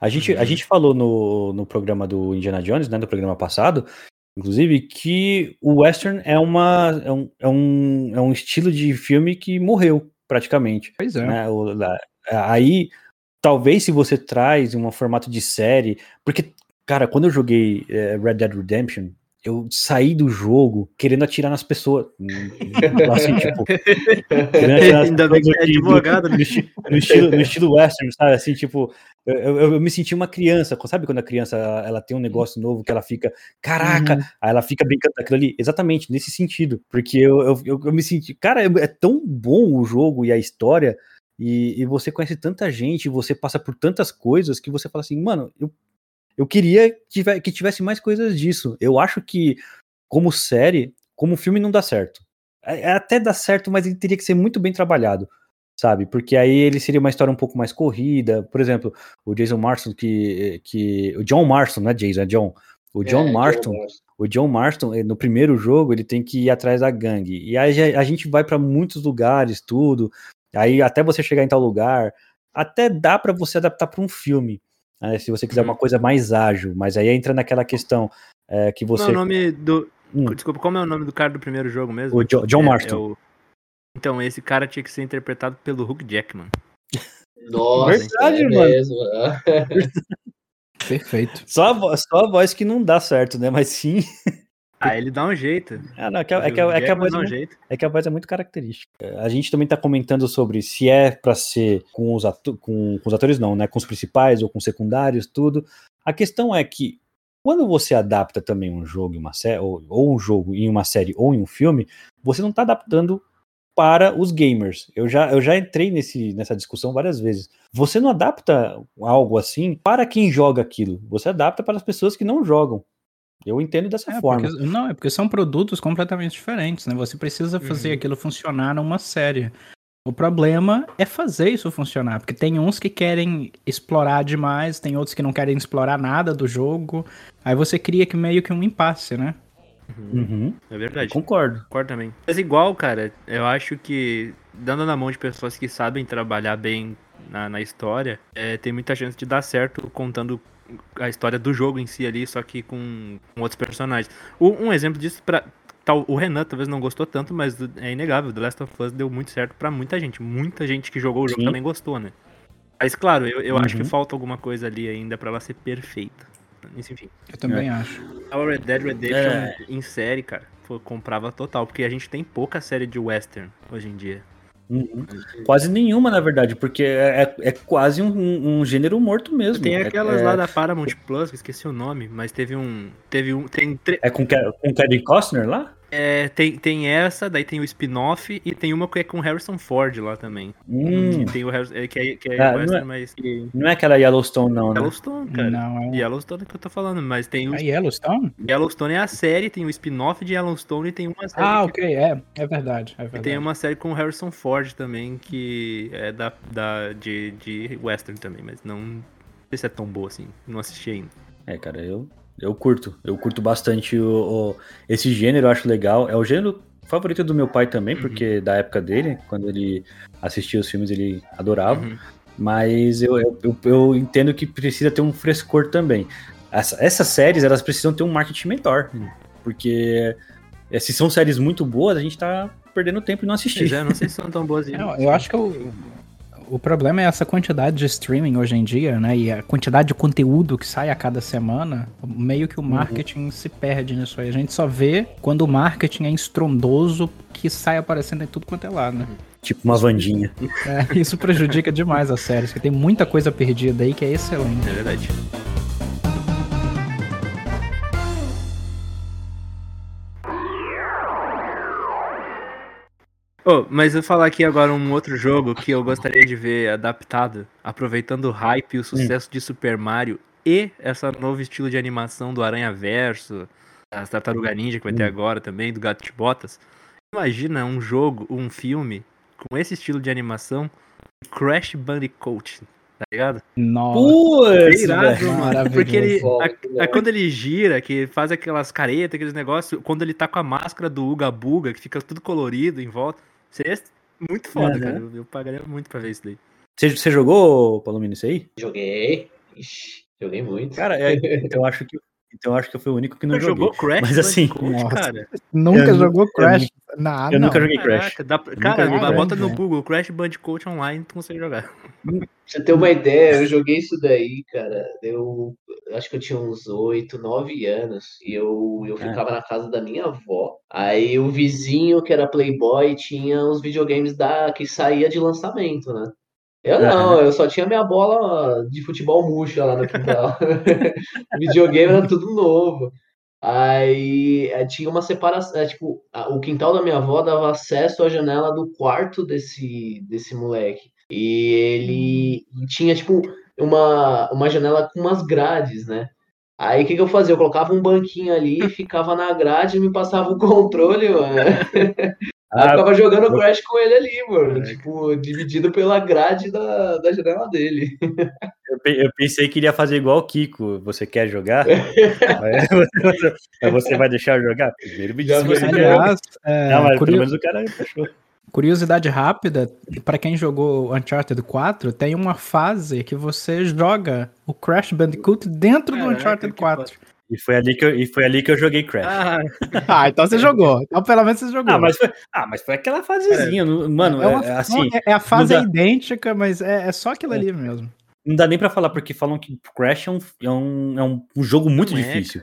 A gente, a gente falou no, no programa do Indiana Jones, né, no programa passado, inclusive, que o western é, uma, é, um, é, um, é um estilo de filme que morreu, praticamente. Pois é. né? O- aí, talvez se você traz um formato de série, porque, cara, quando eu joguei eh, Red Dead Redemption, eu saí do jogo querendo atirar nas pessoas. Hum, Assim, tipo, querendo atirar nas Ainda bem que pessoas é advogado, no, esti- no estilo, no estilo western, sabe? Assim, tipo, eu, eu- eu me senti uma criança. Sabe quando a criança ela, tem um negócio novo que ela fica, caraca, aí ela fica brincando daquilo ali? Exatamente, nesse sentido. Porque eu, eu, eu, me senti, cara, é, é tão bom o jogo e a história, e, e você conhece tanta gente, você passa por tantas coisas que você fala assim, mano, eu, eu queria que tivesse mais coisas disso. Eu acho que, como série, como filme, não dá certo. É- é Até dá certo, mas ele teria que ser muito bem trabalhado sabe? Porque aí ele seria uma história um pouco mais corrida. Por exemplo, o Jason Marston, que. que o John Marston, não é Jason, é John. O John É, Marston, Marsden. o John Marston, eh, no primeiro jogo, ele tem que ir atrás da gangue. E aí a gente vai para muitos lugares, tudo. Aí até você chegar em tal lugar, até dá para você adaptar para um filme. né, se você quiser uma coisa mais ágil, mas aí entra naquela questão eh, que você. é o nome do. Hum. Desculpa, como é o nome do cara do primeiro jogo mesmo? O Jo- John É- Marston. é o- Então, esse cara tinha que ser interpretado pelo Hugh Jackman. Nossa, Verdade, é mano. mesmo. Perfeito. Só a, vo- só a voz que não dá certo, né? Mas sim. Ah, ele dá um jeito. Ah, não, é que, a- é que, a- é que voz um jeito. É que a voz é muito característica. A gente também tá comentando sobre se é pra ser com os, com, com os atores, não, né? Com os principais ou com secundários, tudo. A questão é que quando você adapta também um jogo em uma série, ou, ou um jogo em uma série ou em um filme, você não tá adaptando para os gamers. Eu já, eu já entrei nesse, nessa discussão várias vezes. Você não adapta algo assim para quem joga aquilo. Você adapta para as pessoas que não jogam. Eu entendo dessa É, forma. porque- não, é porque são produtos completamente diferentes, né? Você precisa fazer Uhum. aquilo funcionar numa série. O problema é fazer isso funcionar, porque tem uns que querem explorar demais, tem outros que não querem explorar nada do jogo. Aí você cria que meio que um impasse, né? Uhum, É verdade. concordo. Concordo também. Mas igual, cara, eu acho que dando na mão de pessoas que sabem trabalhar bem na, na história, é, tem muita chance de dar certo contando a história do jogo em si ali, só que com, com outros personagens. O- um exemplo disso, pra, o Renan talvez não gostou tanto, mas é inegável, The Last of Us deu muito certo pra muita gente. Muita gente que jogou o jogo Sim. também gostou, né? Mas claro, eu, eu acho que Uhum. falta alguma coisa ali ainda pra ela ser perfeita. Mas enfim. Eu também acho. A Red Dead Redemption É. em série, cara, pô, comprava total, porque a gente tem pouca série de western hoje em dia. Uhum. Quase nenhuma, na verdade, porque é, é- é quase um, um- gênero morto mesmo. Tem É- aquelas é, lá da Paramount Plus, que esqueci o nome, mas teve um, teve um, tem, tre- É com, com Kevin Costner lá? É, tem, tem essa, daí tem o spin-off e tem uma que é com Harrison Ford lá também. Hum, Que tem o Harrison- é, que é, que é Ah, não western, é- mas que não é aquela Yellowstone, não, né? Yellowstone, cara. Não, é... Yellowstone que eu tô falando, mas tem o é Yellowstone? Yellowstone é a série, tem o spin-off de Yellowstone e tem uma série Ah, que ok, é, é verdade, é E verdade. tem uma série com o Harrison Ford também, que é da, da, de, de western também, mas não, não sei se é tão boa assim, não assisti ainda. É, cara, eu, eu curto. Eu curto bastante o, o- esse gênero, eu acho legal. É o gênero favorito do meu pai também, Uhum. porque da época dele, quando ele assistia os filmes, ele adorava. Uhum. Mas eu, eu, eu- eu entendo que precisa ter um frescor também. Essa- essas séries, elas precisam ter um marketing mentor. Porque eh, se são séries muito boas, a gente tá perdendo tempo e não assistir. Pois é, não sei se são tão boas assim. Eu, eu acho que o, o problema é essa quantidade de streaming hoje em dia, né? E a quantidade de conteúdo que sai a cada semana, meio que o marketing se perde nisso aí. A gente só vê quando o marketing é estrondoso que sai aparecendo em tudo quanto é lado, né? Tipo uma Vandinha. É, isso prejudica demais as séries, porque tem muita coisa perdida aí que é excelente. É verdade. Oh, mas eu vou falar aqui agora um outro jogo que eu gostaria de ver adaptado, aproveitando o hype e o sucesso de Super Mario e essa novo estilo de animação do Aranha Verso, as Tartaruga Ninja que vai ter agora também, do Gato de Botas. Imagina um jogo, um filme com esse estilo de animação, Crash Bandicoot, tá ligado? Nossa. Putz, Irado, mano. Maravilhoso. Porque ele. Foda, a- né? a- quando ele gira, que faz aquelas caretas, aqueles negócios, quando ele tá com a máscara do Uga Buga, que fica tudo colorido em volta. Seria muito foda, Uhum. cara. Eu, eu pagaria muito pra ver isso daí. Você, você jogou, Palomino, isso aí? Joguei. Ixi, joguei muito. Cara, é, eu acho que então eu acho que eu fui o único que não Você joguei. jogou Crash Mas assim, nossa. cara? Nunca Eu nu- jogou Crash? Nada. eu nunca joguei Crash. Caraca, dá pra- cara, bota no né? Google Crash Bandicoot Online, tu consegue jogar. Pra você ter uma ideia, eu joguei isso daí, cara. Eu acho que eu tinha uns 8, 9 anos. E eu, eu É. ficava na casa da minha avó. Aí o vizinho, que era Playboy, tinha os videogames da, que saía de lançamento, né? Eu não, eu só tinha minha bola de futebol murcha lá no quintal. Videogame era tudo novo. Aí eh, tinha uma separação, é, tipo, o quintal da minha avó dava acesso à janela do quarto desse, desse moleque. E ele tinha, tipo, uma, uma janela com umas grades, né? Aí o que, que eu fazia? Eu colocava um banquinho ali, ficava na grade e me passava o controle, mano. Aí eu Ah, ficava jogando Crash com ele ali, mano. Caraca. Tipo, dividido pela grade da, da janela dele. eu, pe- eu pensei que iria fazer igual o Kiko. Você quer jogar? Você- vai deixar eu jogar? Primeiro me diz você. Aliás, é, Não, mas curio- pelo menos o cara fechou. curiosidade rápida, pra quem jogou Uncharted 4, tem uma fase que você joga o Crash Bandicoot dentro do Caraca, Uncharted que 4. E foi ali que eu, e foi ali que eu joguei Crash. Ah, Ah, então você jogou. Então pelo menos você jogou. Ah, mas foi, ah, mas foi aquela fasezinha. não- Mano, é, uma- é- assim, é- é a fase dá- idêntica, mas é, é só aquilo ali mesmo. não dá nem pra falar, porque falam que Crash é um, é um, é um, um jogo muito Não é, difícil.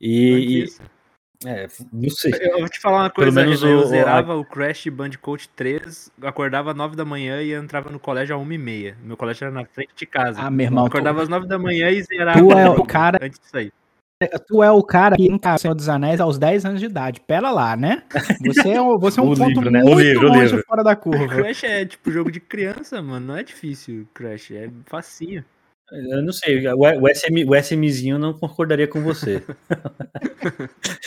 E, isso. é, não sei. Eu vou te falar uma Pelo coisa, menos Renan, eu o- o- zerava o Crash Bandicoot 3, acordava às 9 da manhã e entrava no colégio às 1 e meia. Meu colégio era na frente de casa. Ah, meu irmão, Eu tu, acordava às 9 da manhã e zerava Tu é o cara- antes disso aí. Tu é o cara que encara Senhor dos Anéis aos 10 anos de idade. Pera lá, né? Você é, um- você é um O ponto livro, né? O muito livro, o longe livro. fora da curva. Crash é tipo jogo de criança, mano. Não é difícil, Crash. É facinho. Eu não sei. O, o, SM, o SMzinho não concordaria com você.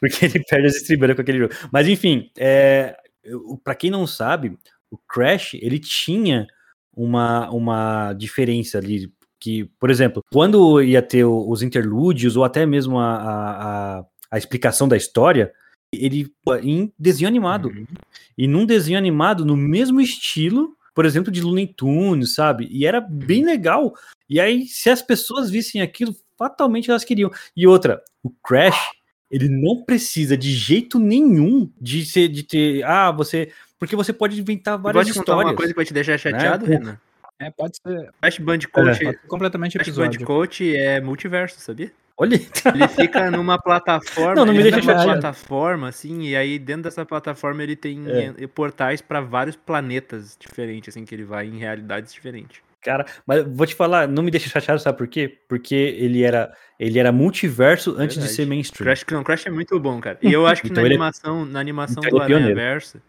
Porque ele perde as estribeiras com aquele jogo. Mas enfim, é, pra quem não sabe, o Crash, ele tinha uma, uma diferença ali. Que, por exemplo, quando ia ter os interlúdios ou até mesmo a, a, a, a explicação da história, ele em desenho animado. E num desenho animado, no mesmo estilo, por exemplo, de Looney Tunes, sabe? E era bem legal. E aí, se as pessoas vissem aquilo, fatalmente elas queriam. E outra, o Crash, ele não precisa de jeito nenhum de ser, de ter, ah, você, porque você pode inventar Vou várias te contar histórias. uma coisa que vai te deixar chateado, Né? Renan. É, pode ser Crash Bandicoot, É. completamente Crash episódio. Bandicoot é multiverso, sabia? Olha, Ele fica numa plataforma, Não, não me ele deixa numa chateado. plataforma, assim, e aí dentro dessa plataforma ele tem É. portais pra vários planetas diferentes, assim, que ele vai em realidades diferentes. cara, mas vou te falar, não me deixa chateado, sabe por quê? Porque ele era, ele era multiverso antes de Verdade. ser mainstream. Crash, não, Crash é muito bom, cara. E eu acho que Então na ele é- animação, na animação então do é pioneiro. Aranha Verso,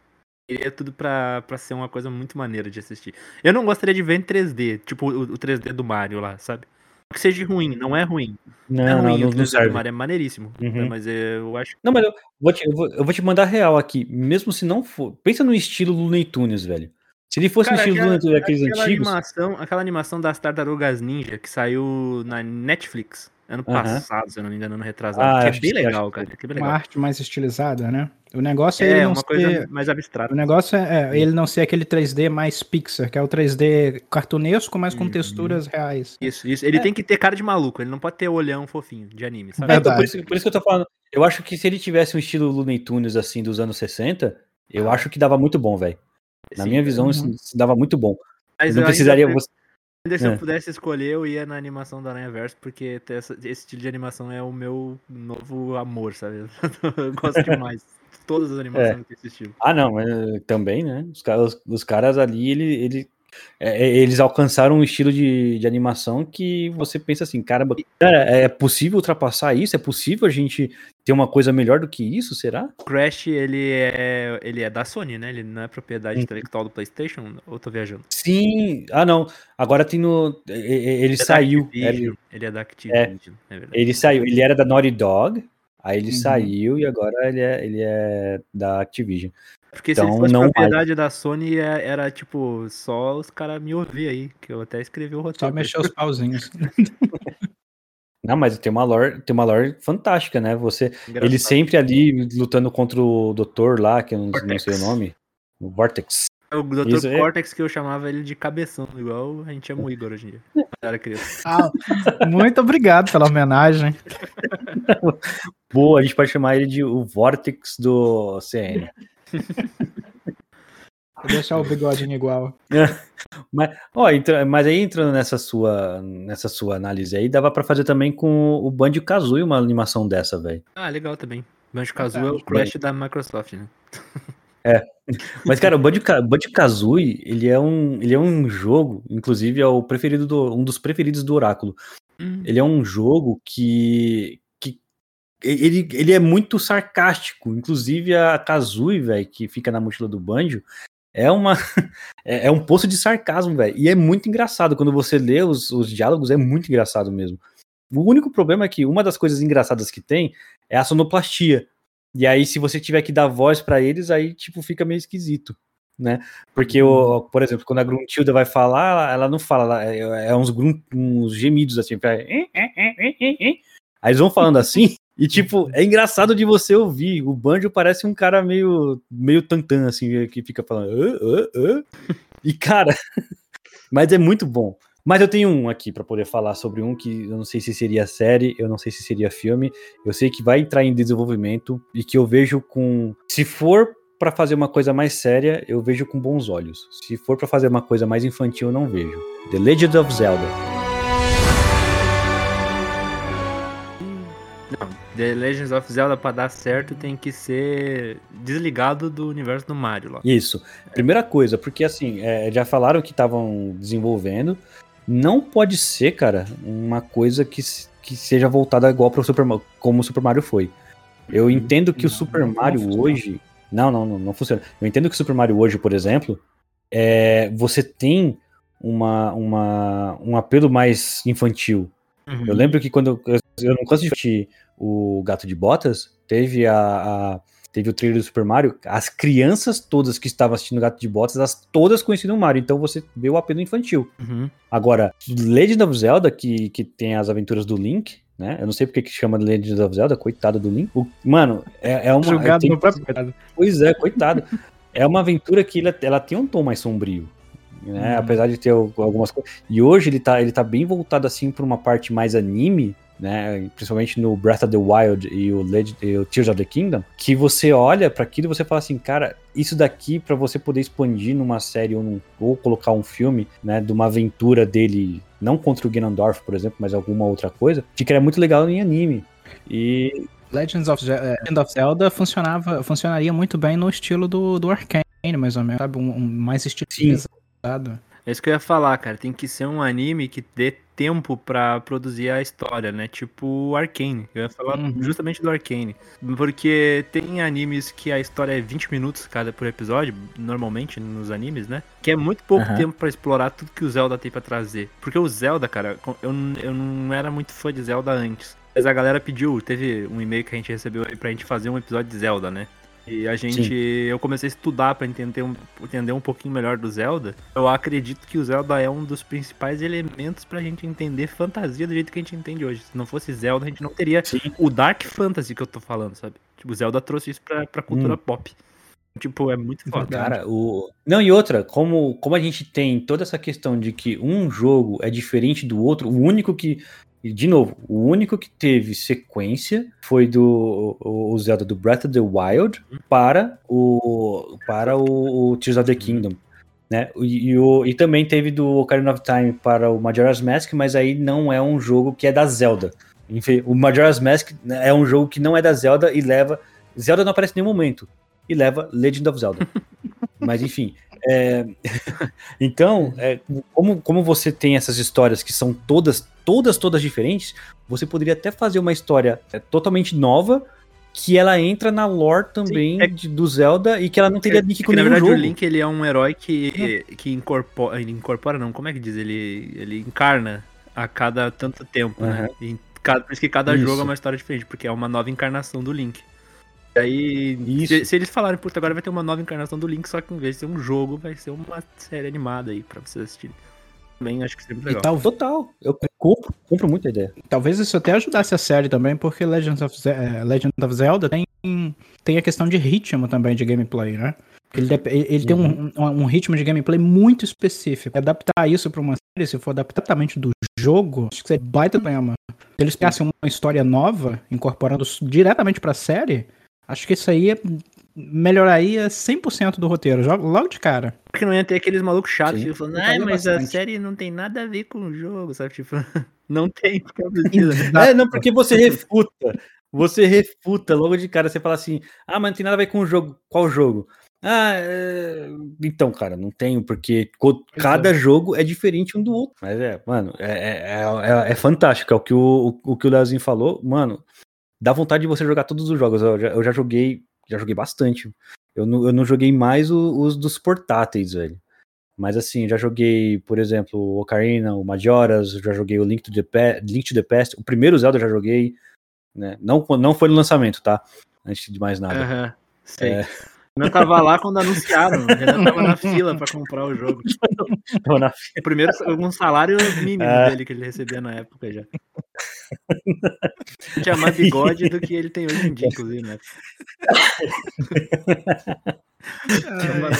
é tudo pra, pra ser uma coisa muito maneira de assistir. Eu não gostaria de ver em 3D, tipo o, o 3D do Mario lá, sabe? Que seja ruim, não é ruim. Não, é não, ruim, não, o não 3D do serve. Mario é maneiríssimo. Uhum. né, Mas eu acho Não, mas eu vou, te, eu, vou, eu vou te mandar real aqui. Mesmo se não for. Pensa no estilo Looney Tunes, velho. Se ele fosse Cara, no estilo aquela- Looney Tunes daqueles aquela antigos. Animação, aquela animação das Tartarugas Ninja que saiu na Netflix ano Aham. passado, se eu não me engano, ano retrasado. Ah, que é acho bem legal, cara. Que é bem Uma legal. arte mais estilizada, né? O negócio é, ele É, não uma coisa ser... mais abstrata. O negócio é, é ele não ser aquele 3D mais Pixar, que é o 3D cartunesco, mas com Uhum. texturas reais. Isso, isso. Ele tem que ter cara de maluco, ele não pode ter olhão fofinho de anime, sabe? É, então, por, isso, por isso que eu tô falando. Eu acho que se ele tivesse um estilo Looney Tunes assim dos anos 60, eu acho que dava muito bom, velho. Na Sim, minha visão, Uhum. isso, isso dava muito bom. Mas não eu precisaria. ainda, você- se eu É. pudesse escolher, eu ia na animação do Aranha Verso, porque essa- esse estilo de animação é o meu novo amor, sabe? Eu gosto demais. de Todas as animações É. desse estilo. Ah, não, é, também, né? Os caras, os caras ali, ele, ele, é, é, eles alcançaram um estilo de, de animação que você pensa assim, caramba, cara, é possível ultrapassar isso? É possível a gente ter uma coisa melhor do que isso? Será? Crash, ele é, ele é da Sony, né? Ele não é propriedade Uhum. intelectual do PlayStation, ou tô viajando? Sim. Ah, não. Agora tem no. é, é, Ele é saiu. Activision, Ele, Ele é da Activision, é, verdade. ele saiu. Ele era da Naughty Dog. Aí ele Uhum. saiu e agora ele é, ele é da Activision. Porque se então ele fosse não propriedade da Sony, é- era tipo, só os caras me ouvir aí, que eu até escrevi o roteiro. Só mexer os pauzinhos. Não, mas tem uma lore, tem uma lore fantástica, né? Você, Engraçado. ele sempre ali lutando contra o doutor lá, que eu não, não sei o nome. O Vortex. O Dr. Isso é- Cortex que eu chamava ele de cabeção, igual a gente chama o Igor hoje em dia. Quando era criança. Ah, muito obrigado pela homenagem. Boa, a gente pode chamar ele de o Vortex do CN. Vou deixar o bigodinho igual. Mas, ó, entra- mas aí entrando nessa sua, nessa sua análise aí, dava pra fazer também com o Banjo Kazooie uma animação dessa, velho. Ah, legal também. Banjo Kazooie é o. Crash da Microsoft, né? Mas, cara, o Banjo, Banjo Kazooie, ele é um, ele é um jogo, inclusive é o preferido do, um dos preferidos do Oráculo. Hum. Ele é um jogo que ele, ele é muito sarcástico. Inclusive a Kazooie, velho, que fica na mochila do Banjo, é uma é, é um poço de sarcasmo, velho. E é muito engraçado quando você lê os, os diálogos, é muito engraçado mesmo. O único problema é que uma das coisas engraçadas que tem é a sonoplastia. E aí, se você tiver que dar voz pra eles, aí tipo fica meio esquisito, né? Porque, o, por exemplo, quando a Gruntilda vai falar, ela, ela não fala, ela- é, é uns, grun- uns gemidos assim, faz, "Eh, eh, eh, eh, eh, eh". aí eles vão falando assim, e tipo, é engraçado de você ouvir. O Banjo parece um cara meio, meio tantã, assim, que fica falando, "Ah, ah, ah". e cara, mas é muito bom. Mas eu tenho um aqui pra poder falar sobre um que eu não sei se seria série, eu não sei se seria filme, eu sei que vai entrar em desenvolvimento e que eu vejo com. Se for pra fazer uma coisa mais séria, eu vejo com bons olhos. Se for pra fazer uma coisa mais infantil, eu não vejo. The Legend of Zelda. The Legends of Zelda pra dar certo tem que ser desligado do universo do Mario lá. Isso. Primeira coisa, porque assim, é, já falaram que estavam desenvolvendo. Não pode ser, cara, uma coisa que, que seja voltada igual para o Super Mario, como o Super Mario foi. Eu entendo que o Não, Super não Mario funciona. hoje. Não, não, não, não funciona. Eu entendo que o Super Mario hoje, por exemplo, é, você tem uma, uma, um apelo mais infantil. Uhum. Eu lembro que quando eu, eu não canso de assistir o Gato de Botas, teve a, a- teve o trailer do Super Mario, as crianças todas que estavam assistindo Gato de Botas, elas todas conheciam o Mario, então você vê o apelo infantil. Uhum. Agora, Legend of Zelda, que, que tem as aventuras do Link, né? Eu não sei porque que chama de Legend of Zelda, coitado do Link. O- mano, é, é uma. Julgado tem- no próprio. Pois é, coitado. é uma aventura que ela, ela tem um tom mais sombrio. Né? Uhum. Apesar de ter al- algumas coisas. E hoje ele tá, ele tá bem voltado assim pra uma parte mais anime, né? Principalmente no Breath of the Wild e o, Legend, e o Tears of the Kingdom, que você olha pra aquilo e você fala assim, cara, isso daqui pra você poder expandir numa série ou, num- ou colocar um filme, né, de uma aventura dele, não contra o Ganondorf, por exemplo, mas alguma outra coisa, ficaria muito legal em anime. E Legends of, eh, Legend of Zelda funcionava, funcionaria muito bem no estilo do, do Arcane, mais ou menos, sabe? Um, um mais estilizado. É isso que eu ia falar, cara. Tem que ser um anime que dê tempo pra produzir a história, né? Tipo o Arcane. Eu ia falar Uhum. justamente do Arcane. Porque tem animes que a história é 20 minutos cada por episódio, normalmente nos animes, né? Que é muito pouco Aham. tempo pra explorar tudo que o Zelda tem pra trazer. Porque o Zelda, cara, eu, eu não era muito fã de Zelda antes. Mas a galera pediu, teve um e-mail que a gente recebeu aí pra gente fazer um episódio de Zelda, né? E a gente, eu comecei a estudar pra entender um, entender um pouquinho melhor do Zelda. Eu acredito que o Zelda é um dos principais elementos pra gente entender fantasia do jeito que a gente entende hoje. Se não fosse Zelda, a gente não teria o Dark Fantasy que eu tô falando, sabe? Tipo, o Zelda trouxe isso pra, pra cultura Hum. pop. Tipo, é muito foda. Cara, o. Não, e outra, como, como a gente tem toda essa questão de que um jogo é diferente do outro, o único que. E, De novo, o único que teve sequência foi do o, o Zelda do Breath of the Wild para o para o, o Tears of the Kingdom, né? E, e o, e também teve do Ocarina of Time para o Majora's Mask, mas aí não é um jogo que é da Zelda. Enfim, o Majora's Mask né, é um jogo que não é da Zelda e leva Zelda não aparece em nenhum momento e leva Legend of Zelda. Mas enfim, é, então, é, como, como você tem essas histórias que são todas, todas, todas diferentes, você poderia até fazer uma história é, totalmente nova que ela entra na lore também é- de- do Zelda e que ela não teria link com Porque, na nenhum verdade, jogo. o Link ele é um herói que, que incorpora. Ele incorpora, não, como é que diz? Ele, ele encarna a cada tanto tempo, né? E cada- por isso que cada Isso. jogo é uma história diferente, porque é uma nova encarnação do Link. E aí, Isso. se, se eles falarem, puta, agora vai ter uma nova encarnação do Link, só que em vez de ser um jogo, vai ser uma série animada aí pra vocês assistirem. Também acho que seria muito E legal. tal, Total, eu compro, compro muito a ideia. talvez isso até ajudasse a série também, porque Legends of Ze- eh, Legend of Zelda tem, tem a questão de ritmo também de gameplay, né? Ele, ele- tem um, um, um ritmo de gameplay muito específico. Adaptar isso pra uma série, se for adaptar diretamente do jogo, acho que seria baita problema. Se eles pegassem uma história nova, incorporando diretamente pra série, acho que isso aí é- melhoraria 100% do roteiro, logo de cara. Porque não ia ter aqueles malucos chatos Sim. que falando, ah, mas a bastante. série não tem nada a ver com o jogo, sabe? Tipo, não tem, não. É, não, porque você refuta. Você refuta logo de cara. Você fala assim: ah, mas não tem nada a ver com o jogo. Qual jogo? Ah, é... então, cara, não tenho, porque cada jogo é diferente um do outro. Mas é, mano, é, é, é, é fantástico. É o que o, o, o que o Leozinho falou, mano. Dá vontade de você jogar todos os jogos. Eu já, eu já joguei, já joguei bastante. Eu não, eu não joguei mais o- os dos portáteis, velho. Mas assim, já joguei, por exemplo, o Ocarina, o Majora's, já joguei o Link to the, Pa- Link to the Past. O primeiro Zelda eu já joguei, né? Não, não foi no lançamento, tá? Antes de mais nada. Aham, sei. É. Eu tava lá quando anunciaram, eu já tava na fila pra comprar o jogo. Então, na- O primeiro, um salário mínimo Ah. dele que ele recebia na época já. Tinha mais bigode do que ele tem hoje em dia, inclusive, né?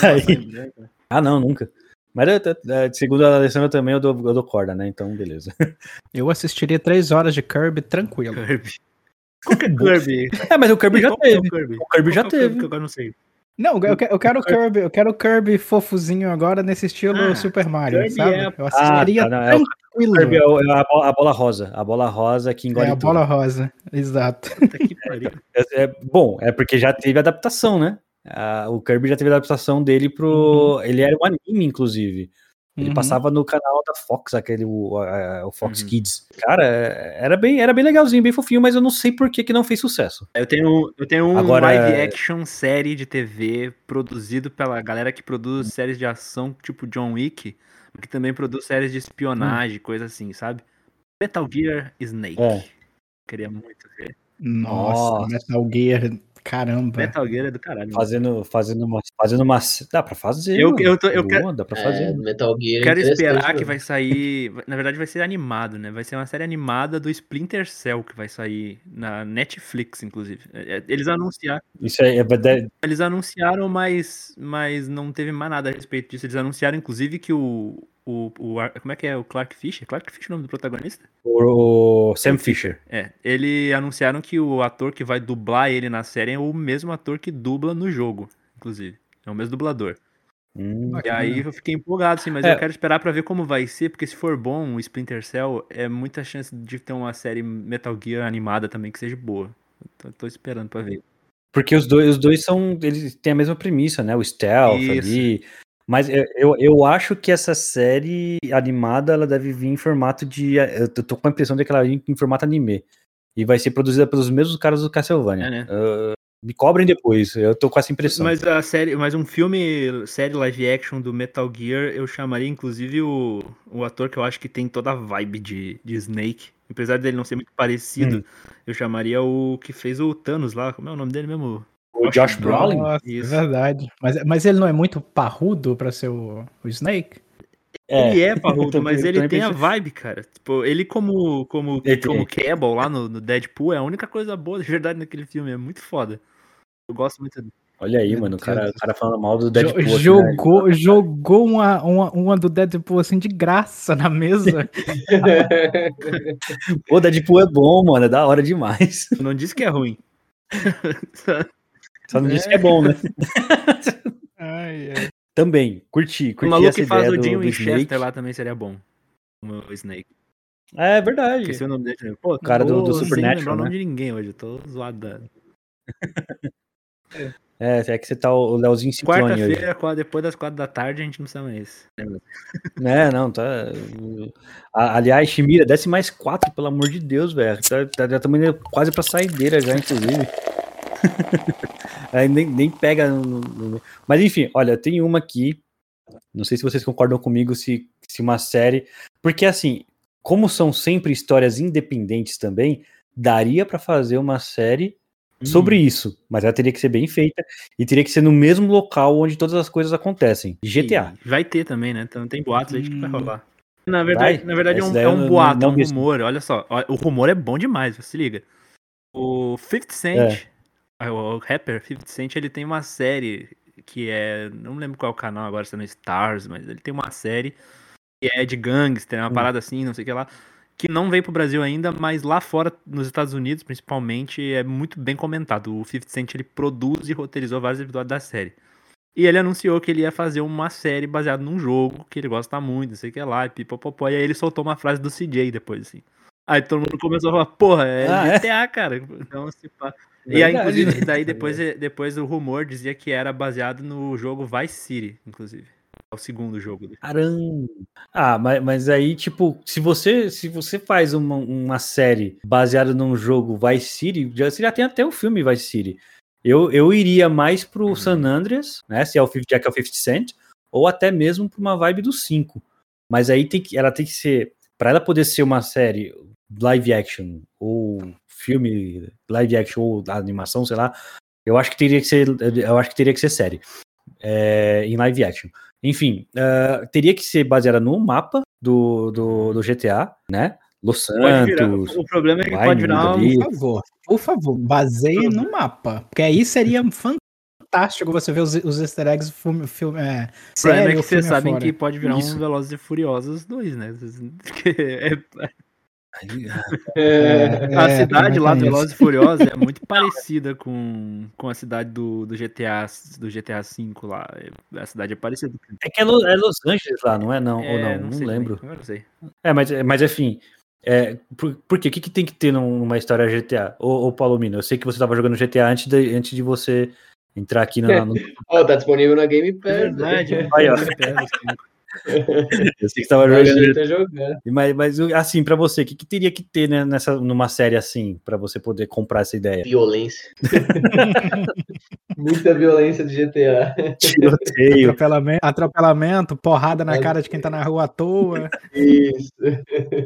Aí. Ah, não, nunca. Mas eu- eu- segundo a Alessandra também, eu dou, eu dou corda, né? Então, beleza. Eu assistiria três horas de Kirby tranquilo. Kirby. Qual que é Kirby? É, mas o Kirby já é teve. Kirby? O Kirby já é teve. que eu agora não sei. Não, eu quero, eu quero o Kirby, eu quero o Kirby fofuzinho agora nesse estilo Ah, Super Mario, Kirby sabe? é Eu assistiria Ah, tá, não, é o tranquilo. Kirby é o- é a, bola, a bola rosa. A bola rosa que engole É a tudo. bola rosa, exato. É, é- bom, é porque já teve adaptação, né? Ah, o Kirby já teve adaptação dele pro. Ele era um anime, inclusive. Ele Uhum. passava no canal da Fox, aquele o, a- o Fox Uhum. Kids. Cara, é- era bem, era bem legalzinho, bem fofinho, mas eu não sei por que, que não fez sucesso. Eu tenho, eu tenho um Agora- live action série de TV produzido pela galera que produz séries de ação tipo John Wick, que também produz séries de espionagem, coisa assim, sabe? Metal Gear Snake. É. Queria muito ver. Nossa, Nossa. Metal Gear, caramba. Metal Gear é do caralho. Fazendo, fazendo uma. Fazendo uma. Dá pra fazer. Eu- eu tô- eu Boa, quero- Dá pra É, fazer. Metal Gear. é Quero esperar que vai sair. Na verdade, vai ser animado, né? Vai ser uma série animada do Splinter Cell que vai sair na Netflix, inclusive. É, é, Eles anunciaram, Isso aí é. eles anunciaram, mas, mas não teve mais nada a respeito disso. Eles anunciaram, inclusive, que o. o, o como é que é? O Clark Fisher? Clark Fisher é o nome do protagonista? O, o Sam Fisher. É. Ele anunciaram que o ator que vai dublar ele na série é o mesmo ator que dubla no jogo, inclusive. É o mesmo dublador. Hum, E aí eu fiquei empolgado, sim, mas É. eu quero esperar pra ver como vai ser, porque se for bom o Splinter Cell, é muita chance de ter uma série Metal Gear animada também que seja boa. Eu tô, tô esperando pra ver. Porque os dois, os dois são. Eles têm a mesma premissa, né? O stealth Isso. ali. Mas eu, eu, eu acho que essa série animada ela deve vir em formato de. Eu tô com a impressão de que ela vir em formato anime. E vai ser produzida pelos mesmos caras do Castlevania. É, né? Ah, me cobrem depois, eu tô com essa impressão. Mas a série, mas um filme, série live action do Metal Gear, eu chamaria inclusive o, o ator que eu acho que tem toda a vibe de, de Snake. Apesar dele não ser muito parecido, Hum. eu chamaria o que fez o Thanos lá. Como é o nome dele mesmo? O Josh Brolin? Nossa, Isso. é verdade. Mas, mas ele não é muito parrudo pra ser o, o Snake? Ele é parrudo, também- mas ele tem a vibe, cara. Tipo, ele como como Ele como Cable lá no, no Deadpool é a única coisa boa de verdade naquele filme, é muito foda. Eu gosto muito dele. Olha aí, Meu mano, o cara, o cara falando mal do Deadpool. né? jogou jogou uma, uma, uma do Deadpool assim de graça na mesa. Pô, Deadpool é bom, mano, é da hora demais. Não disse que é ruim. Só não disse que é bom, né? Ai, ai. Também, curti, o curti maluco essa que faz o Jim. Winchester lá também seria bom. O Snake. É verdade. Esqueci o nome dele. Pô, cara do- do Supernatural, lembrar o nome né? de ninguém hoje, eu tô zoado. da- É, é que você tá o Leozinho Ciclone. Quarta-feira, qua- depois das quatro da tarde, a gente não sabe mais. É, não, tá. Aliás, Shimira, desce mais quatro, pelo amor de Deus, velho. Tá, tá, já estamos indo quase pra saideira já, inclusive. Aí nem, nem pega. no- no- no- Mas enfim, olha, tem uma aqui. Não sei se vocês concordam comigo se, se uma série. Porque assim, como são sempre histórias independentes também, daria pra fazer uma série sobre isso. Mas ela teria que ser bem feita e teria que ser no mesmo local onde todas as coisas acontecem. GTA. E vai ter também, né? Então tem boatos aí de que vai Hum. rolar. Na verdade, Vai? na verdade é um, é eu um não- boato, não é um rumor. Olha só, o rumor é bom demais, se liga. O 50 Cent, É. o rapper 50 Cent, ele tem uma série que é. Não lembro qual é o canal agora, se é no Stars, mas ele tem uma série que é de gangster, uma Hum. parada assim, não sei o que lá. Que não veio pro Brasil ainda, mas lá fora, nos Estados Unidos, principalmente, é muito bem comentado. O 50 Cent ele produz e roteirizou vários episódios da série. E ele anunciou que ele ia fazer uma série baseada num jogo que ele gosta muito, não sei o que lá, e pipopopó. E aí ele soltou uma frase do CJ depois, assim. Aí todo mundo começou a falar, porra, é Ah, é? GTA, cara. Então, se pá. E aí, inclusive, daí depois, depois o rumor dizia que era baseado no jogo Vice City, inclusive. É o segundo jogo. dele. Caramba. Ah, mas, mas aí, tipo, se você se você faz uma, uma série baseada num jogo Vice City, já, você já tem até o filme Vice City. Eu, eu iria mais pro San Andreas, né? Se é o 50, já que é o 50 Cent, ou até mesmo pra uma vibe do 5. Mas aí tem que, ela tem que ser. Pra ela poder ser uma série live action, ou filme live action, ou animação, sei lá, eu acho que teria que ser. Eu acho que teria que ser série. é, em live action. Enfim, ah, teria que ser baseada no mapa do, do, do GTA, né? Los virar- Santos. o problema é que pode virar um. Por favor, por favor, baseie no mapa. Porque aí seria fantástico você ver os, os easter eggs filme, filme, é, O problema é que vocês sabem afora. que pode virar Isso. um Velozes e Furiosos 2, né? Porque é- É, a É, cidade lá do Velozes e Furiosos é muito parecida com, com a cidade do, do GTA do GTA V lá. É- A cidade é parecida. É que é, Lo- é Los Angeles lá, não é? Não, ou É, não, não, sei lembro. também, não sei. É, mas, mas enfim. É, por, por quê? O que, que tem que ter num- numa história GTA? Ô, ô Palomino, eu sei que você tava jogando GTA antes de, antes de você entrar aqui na, no. Ó, tá disponível na Game Pass. É verdade. né? Aí, ó. Eu sei que você tava Eu jogando. tá jogando. Mas, mas assim, pra você, o que, que teria que ter né, nessa, numa série assim, pra você poder comprar essa ideia? Violência. Muita violência de GTA. Tiroteio. Atropelamento, atropelamento, porrada na cara de quem tá na rua à toa. Isso.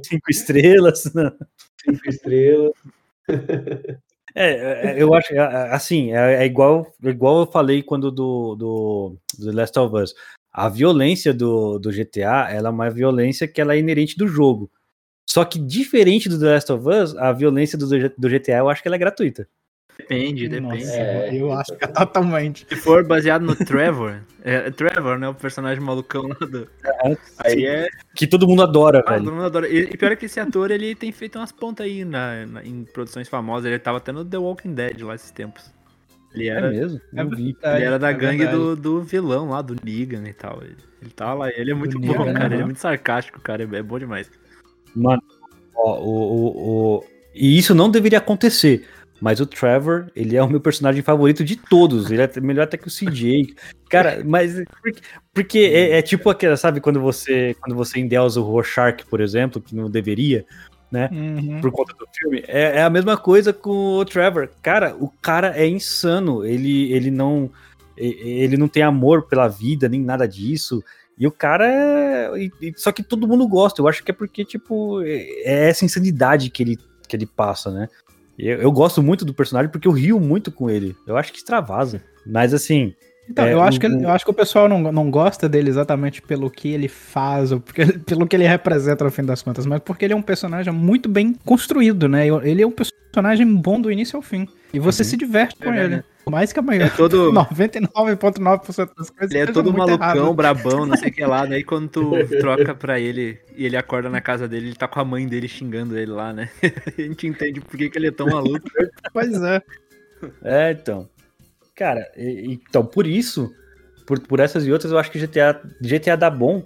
cinco estrelas. né? Cinco estrelas. É, é, eu acho, é, assim, é, é igual, igual eu falei quando do, do, do The Last of Us. A violência do, do GTA, ela é uma violência que ela é inerente do jogo. Só que diferente do The Last of Us, a violência do, do GTA eu acho que ela é gratuita. Depende, depende. Nossa, É, eu acho que é totalmente. Se for baseado no Trevor, é, Trevor, né? O personagem malucão lá do. Aí é. Que todo mundo adora, Ah, todo velho. mundo adora. E, e pior é que esse ator, ele tem feito umas pontas aí na, na- em produções famosas. Ele tava até no The Walking Dead lá esses tempos. Ele É era, mesmo? É Não vi. ele era da é gangue do, do vilão lá, do Negan e tal. Ele, ele tá lá, ele é muito bom, Negan, cara. Ele é muito sarcástico, cara. É, é bom demais. Mano, ó, o, o, o- E isso não deveria acontecer. Mas o Trevor, ele é o meu personagem favorito de todos. Ele é melhor até que o CJ. Cara, mas. Porque, porque é, é tipo aquela, sabe, quando você, quando você endeusa o Rorschach, por exemplo, que não deveria, Uhum. por conta do filme. É, é a mesma coisa com o Trevor. Cara, o cara é insano. Ele, ele não. Ele não tem amor pela vida, nem nada disso. E o cara é. Só que todo mundo gosta. Eu acho que é porque, tipo, é é essa insanidade que ele, que ele passa, né? Eu, eu gosto muito do personagem porque eu rio muito com ele. Eu acho que extravasa. Mas assim. Então, É, eu, acho o- que, eu acho que o pessoal não, não gosta dele exatamente pelo que ele faz, ou porque, pelo que ele representa no fim das contas, mas porque ele é um personagem muito bem construído, né? Ele é um personagem bom do início ao fim. E você se diverte com Verdade, ele. né? Por mais que a maioria. É todo- 99,9% das coisas. Ele é todo malucão, erradas. brabão, não sei o que lá. Daí quando tu troca pra ele e ele acorda na casa dele, ele tá com a mãe dele xingando ele lá, né? A gente entende por que, que ele é tão maluco. Pois é. É, então. Cara, e- então, por isso, por, por essas e outras, eu acho que GTA, GTA dá bom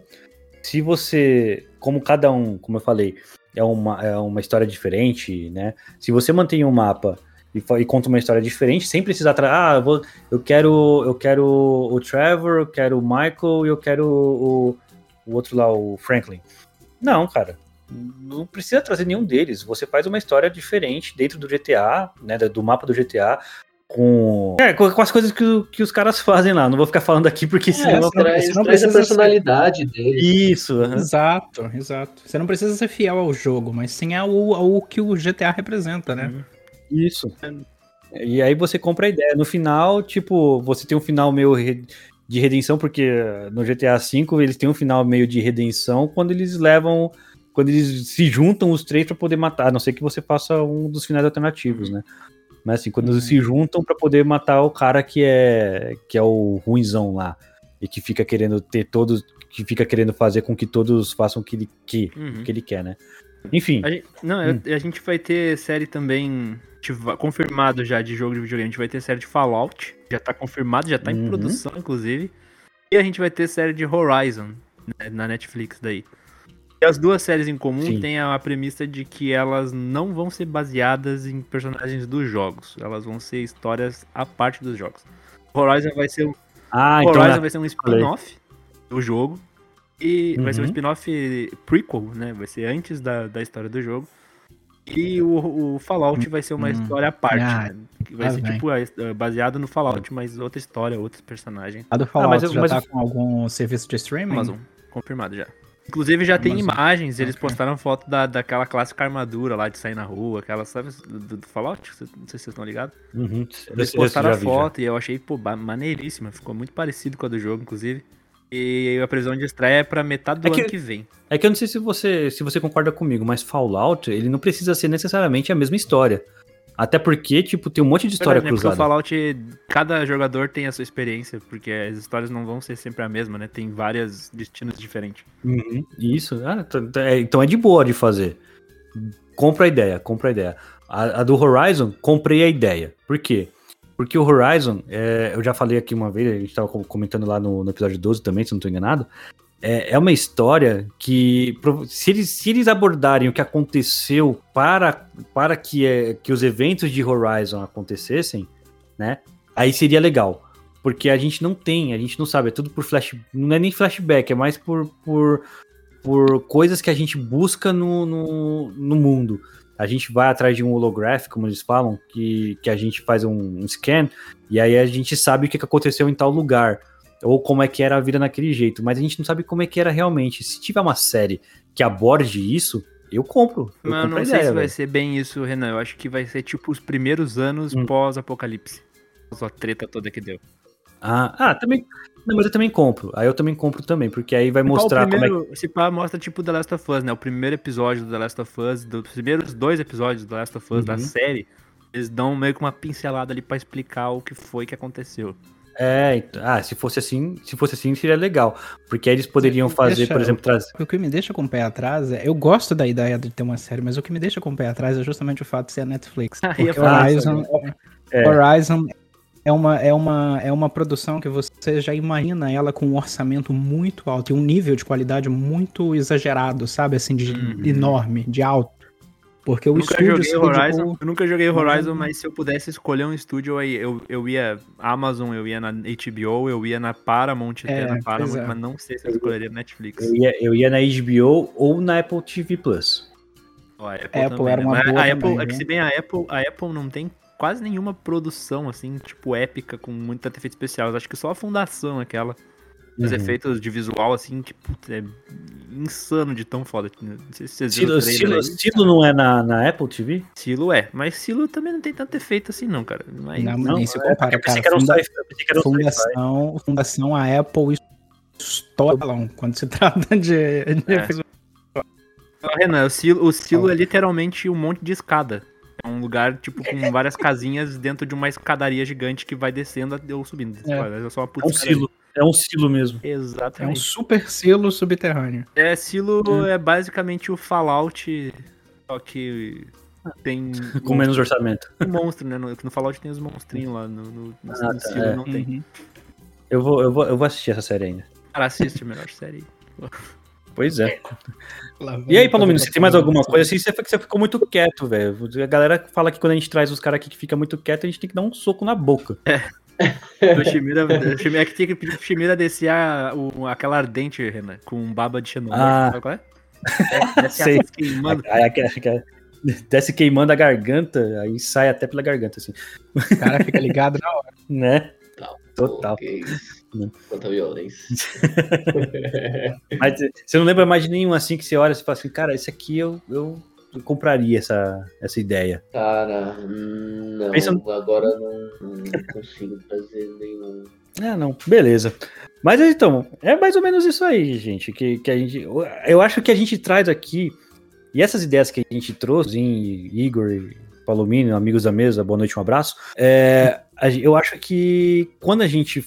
se você, como cada um, como eu falei, é uma, é uma história diferente, né? Se você mantém um mapa e, e conta uma história diferente, sem precisar. Ah, eu, vou, eu quero eu quero o Trevor, eu quero o Michael e eu quero o, o outro lá, o Franklin. Não, cara. Não precisa trazer nenhum deles. Você faz uma história diferente dentro do GTA, né? Do mapa do GTA, com, é, com, com as coisas que, o- que os caras fazem lá. Não vou ficar falando aqui porque É, senão. traz, você não traz a precisa ser- personalidade dele. Isso, aham. Exato, exato. Você não precisa ser fiel ao jogo, mas sim ao, ao que o GTA representa, né? isso. E aí você compra a ideia. No final, tipo, você tem um final meio de redenção, porque no GTA V eles têm um final meio de redenção quando eles levam. Quando eles se juntam os três pra poder matar, a não ser que você faça um dos finais alternativos, né? Mas assim, quando eles se juntam pra poder matar o cara que é que é o ruinzão lá e que fica querendo ter todos, que fica querendo fazer com que todos façam o que ele, que, Uhum. que ele quer, né? Enfim, A gente, não, eu- a gente vai ter série também confirmado já de jogo de videogame. A gente vai ter série de Fallout, já tá confirmado, já tá em Uhum. produção, inclusive. E a gente vai ter série de Horizon né, na Netflix daí. E as duas séries em comum Sim. têm a premissa de que elas não vão ser baseadas em personagens dos jogos. Elas vão ser histórias à parte dos jogos. Horizon vai ser um ah, então Horizon né, vai ser um spin-off do jogo. E vai ser um Uhum. spin-off prequel, né? Vai ser antes da, da história do jogo. E o, o Fallout vai ser uma Hum. história à parte, Ah, né? Que vai ser vem. tipo é, baseado no Fallout, mas outra história, outros personagens. A do Fallout mas eu- já mas tá com algum serviço de streaming? Amazon, confirmado já. Inclusive já tem imagens, eles Ok. postaram foto da, daquela clássica armadura lá de sair na rua, aquela, sabe, do, do Fallout? Não sei se vocês estão ligados. Uhum. Eles Esse- esse postaram já a vi, foto e eu achei, pô, maneiríssima. Ficou muito parecido com a do jogo, inclusive. E a previsão de estreia é pra metade do É que- ano que vem. É que eu não sei se você, se você concorda comigo, mas Fallout, ele não precisa ser necessariamente a mesma história. Até porque, tipo, tem um monte de história Verdade, né? Porque o cruzada. Fallout, cada jogador tem a sua experiência, porque as histórias não vão ser sempre a mesma, né? Tem vários destinos diferentes. Uhum, Isso. Ah, é, então é de boa de fazer. Compra a ideia, compra a ideia. A, a do Horizon, comprei a ideia. Por quê? Porque o Horizon, é, eu já falei aqui uma vez, a gente estava comentando lá no, no episódio 12 também, se não estou enganado. É, é uma história que, se eles, se eles abordarem o que aconteceu para, para que, é, que os eventos de Horizon acontecessem, né? Aí seria legal. Porque a gente não tem, a gente não sabe, é tudo por flash. Não é nem flashback, é mais por, por, por coisas que a gente busca no, no, no mundo. A gente vai atrás de um holográfico, como eles falam, que, que a gente faz um, um scan, e aí a gente sabe o que aconteceu em tal lugar. Ou como é que era a vida naquele jeito, mas a gente não sabe como é que era realmente. Se tiver uma série que aborde isso, eu compro. Eu Mas eu compro não sei ideia, se vai velho. ser bem isso, Renan. Eu acho que vai ser tipo os primeiros anos Hum. pós-apocalipse. A treta toda que deu. Ah, ah, também. Não, mas eu também compro. Aí eu também compro também, porque aí vai mostrar o como é que. primeiro, Se pá, mostra tipo The Last of Us, né? O primeiro episódio do The Last of Us, dos primeiros dois episódios do The Last of Us da Uhum. série, eles dão meio que uma pincelada ali pra explicar o que foi que aconteceu. É, então- ah, se fosse assim, se fosse assim seria legal, porque aí eles poderiam fazer, Deixa por exemplo, trazer. O que me deixa com o pé atrás é. Eu gosto da ideia de ter uma série, mas o que me deixa com o pé atrás é justamente o fato de ser a Netflix. Ah, Porque Horizon, É. Horizon é uma, é, uma, é uma produção que você já imagina ela com um orçamento muito alto e um nível de qualidade muito exagerado, sabe? Assim, de Uhum. enorme, de alto. Porque o nunca estúdio joguei Horizon, dedicou- eu nunca joguei Horizon, Uhum. mas se eu pudesse escolher um estúdio, aí eu, eu ia Amazon, eu ia na HBO, eu ia na Paramount, até É, na Paramount, é. mas não sei se eu escolheria Netflix. Eu ia, eu ia na HBO ou na Apple TV Plus. Ó, a Apple, Apple também, era né? uma boa a Apple, também, é que né? se bem a Apple, a Apple não tem quase nenhuma produção assim, tipo épica com muito efeito especial. Eu acho que só a fundação aquela. Os Uhum. efeitos de visual assim, que putz, é insano de tão foda. Não sei se vocês viram Silo, Silo, não é na, na Apple TV? Silo é, mas Silo também não tem tanto efeito assim não, cara. Mas, Não, Não, nem se é compara, pensei cara. que era um Funda- sci-fi. eu pensei que um fundação, fundação, a Apple estoura quando se trata de, de É. Renan, o Silo, o Silo é literalmente um monte de escada. É um lugar, tipo, com várias casinhas dentro de uma escadaria gigante que vai descendo ou subindo. É, só uma É puta um escadaria. silo. É um silo mesmo. É um Exatamente. super silo subterrâneo. É, Silo é basicamente o Fallout, só que tem Com menos orçamento. um monstro, né? No, no Fallout tem os monstrinhos lá, no, no, no, Ah, no tá, Silo é. não tem. Uhum. Eu vou, eu, vou, eu vou assistir essa série ainda. Cara, assiste a melhor série. Pois é. E aí, Palomino, você tem mais alguma propaganda. coisa assim? Você, ficou muito quieto, velho. A galera fala que quando a gente traz os caras aqui que fica muito quieto, a gente tem que dar um soco na boca. O Shimira, o Shimira é que tinha que pedir pro Shimira descer a, o, aquela ardente, Renan, com baba de Xenomorph. Ah. Sabe qual é? É, desce Sei. a queimando. Desce queimando a garganta, aí sai até pela garganta, assim. O cara fica ligado na hora. Né? Tal. Total. Que Hum. Quanta violência. Mas você não lembra mais de nenhum assim que você olha e fala assim, cara, esse aqui eu, eu, eu compraria essa, essa ideia. Cara, não. Pensa Agora não, não consigo fazer nenhum. Ah, não, beleza. Mas então, é mais ou menos isso aí, gente. Que, que a gente. Eu acho que a gente traz aqui, e essas ideias que a gente trouxe, em Igor e Palomino, amigos da mesa, boa noite, um abraço. É, eu acho que quando a gente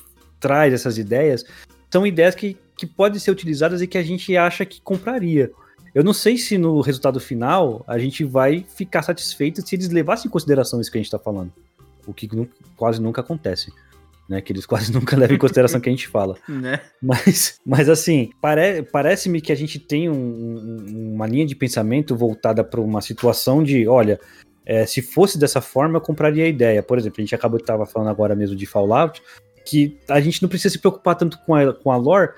traz essas ideias, são ideias que, que podem ser utilizadas e que a gente acha que compraria. Eu não sei se no resultado final a gente vai ficar satisfeito se eles levassem em consideração isso que a gente está falando. O que nu- quase nunca acontece. Né, que eles quase nunca levam em consideração o que a gente fala. Né? Mas, mas assim, pare, parece-me que a gente tem um- um- uma linha de pensamento voltada para uma situação de, olha, é, se fosse dessa forma, eu compraria a ideia. Por exemplo, a gente acabou de estar falando agora mesmo de Fallout, que a gente não precisa se preocupar tanto com a, com a lore,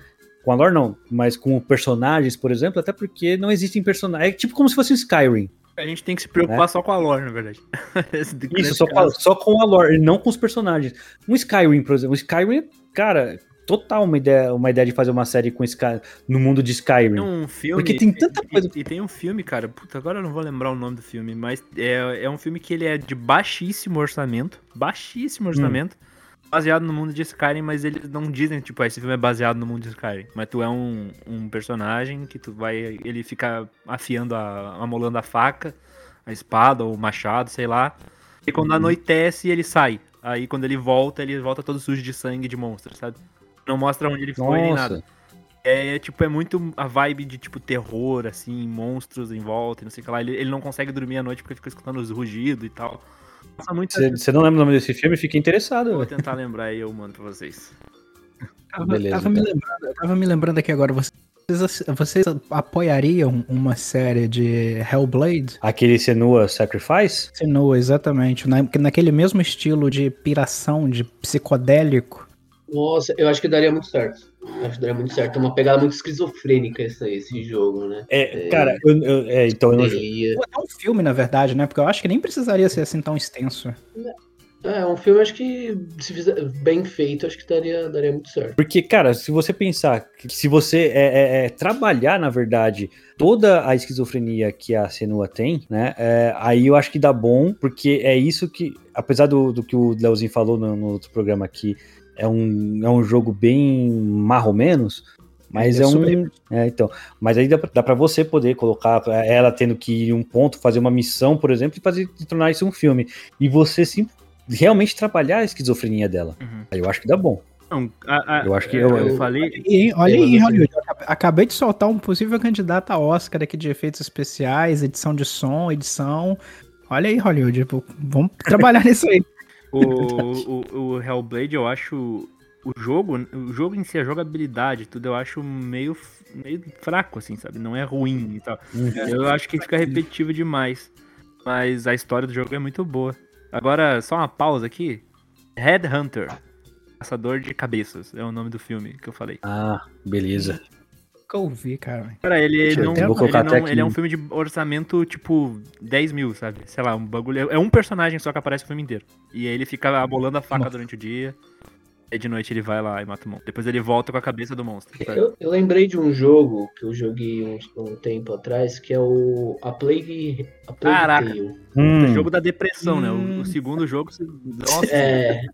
com a lore não, mas com personagens, por exemplo, até porque não existem personagens. É tipo como se fosse um Skyrim. A gente tem que se preocupar só com a lore, na verdade. Isso, só com, a- só com a lore, e não com os personagens. Um Skyrim, por exemplo. Um Skyrim, cara, total uma ideia, uma ideia de fazer uma série com Sky, no mundo de Skyrim. Tem um filme. Porque tem tanta e- coisa- E, tem um filme, cara. Puta, agora eu não vou lembrar o nome do filme, mas é, é um filme que ele é de baixíssimo orçamento. Baixíssimo orçamento. Baseado no mundo de Skyrim, mas eles não dizem, tipo, ah, esse filme é baseado no mundo de Skyrim. Mas tu é um, um personagem que tu vai. Ele fica afiando a. amolando a faca, a espada ou o machado, sei lá. E quando anoitece, ele sai. Aí quando ele volta, ele volta todo sujo de sangue de monstro, sabe? Não mostra onde ele foi nem nada. Nossa, É, é, tipo, é muito a vibe de, tipo, terror, assim, monstros em volta, e não sei o que lá. Ele, ele não consegue dormir à noite porque fica escutando os rugidos e tal. Você não lembra o nome desse filme? Fiquei interessado. Vou tentar lembrar aí, eu mando pra vocês. Tava, Beleza, tava me então. lembrando, eu tava me lembrando aqui agora, vocês, vocês apoiariam uma série de Hellblade? Aquele Senua Sacrifice? Senua, exatamente. Na, naquele mesmo estilo de piração, de psicodélico. Nossa, eu acho que daria muito certo. Eu acho que daria muito certo. É uma pegada muito esquizofrênica esse, esse jogo, né? É, É. cara, eu, eu- é, então eu não. Até um filme, na verdade, né? Porque eu acho que nem precisaria ser assim tão extenso. É, um filme acho que, se fizer bem feito, acho que daria, daria muito certo. Porque, cara, se você pensar que se você é, é- é trabalhar, na verdade, toda a esquizofrenia que a Senua tem, né? é, aí eu acho que dá bom, porque é isso que, apesar do, do que o Leozinho falou no, no outro programa aqui, é um, é um jogo bem marromenos, mas Ele é é um. É, então. Mas aí dá, pra- dá pra você poder colocar ela tendo que ir em um ponto, fazer uma missão, por exemplo, e fazer e tornar isso um filme. E você sim, realmente trabalhar a esquizofrenia dela. Uhum. Aí eu acho que dá bom. Não, a- a- Eu acho que eu, eu- falei. E, olha aí, Hollywood. eu acabei- de soltar um possível candidato a Oscar aqui de efeitos especiais, edição de som, edição. Olha aí, Hollywood. pô, Vamos trabalhar nisso aí. O, o, o Hellblade, eu acho. O jogo, o jogo em si, a jogabilidade, tudo, eu acho meio, meio fraco, assim, sabe? Não é ruim e tal. Eu acho que fica repetitivo demais. Mas a história do jogo é muito boa. Agora, só uma pausa aqui. Headhunter. Caçador de cabeças. É o nome do filme que eu falei. Ah, beleza. Que eu ouvi, cara. Cara, ele eu não, ele, não aqui. ele é um filme de orçamento, tipo, 10 mil, sabe? Sei lá, um bagulho. É um personagem só que aparece o filme inteiro. E aí ele fica abolando a faca Nossa. durante o dia. E de noite ele vai lá e mata o monstro. Depois ele volta com a cabeça do monstro. Eu, eu lembrei de um jogo que eu joguei uns- um, tempo atrás, que é o A Plague, a Plague Caraca. Tale. Hum, O jogo da depressão, né? O, Hum. o segundo jogo. Nossa, É.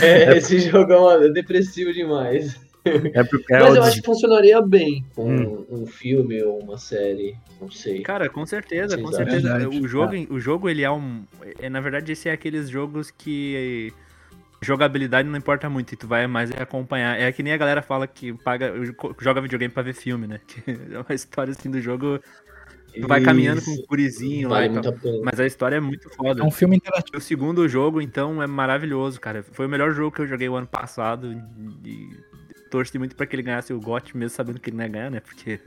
É, esse jogo é é depressivo demais. É porque é Mas eu acho que funcionaria bem com Hum. um filme ou uma série, não sei. Cara, com certeza, com é certeza. verdade. O jogo, o jogo, ele é um. É, na verdade, esse é aqueles jogos que. Jogabilidade não importa muito, e tu vai mais acompanhar. É que nem a galera fala que paga, joga videogame pra ver filme, né? Que é uma história assim do jogo. Tu vai caminhando com um Isso. gurizinho lá e tal. pena. Mas a história é muito foda. É um filme interativo. O segundo jogo, então, é maravilhoso, cara. Foi o melhor jogo que eu joguei o ano passado. E torci muito pra que ele ganhasse o GOT, mesmo sabendo que ele não ia ganhar, né? Porque.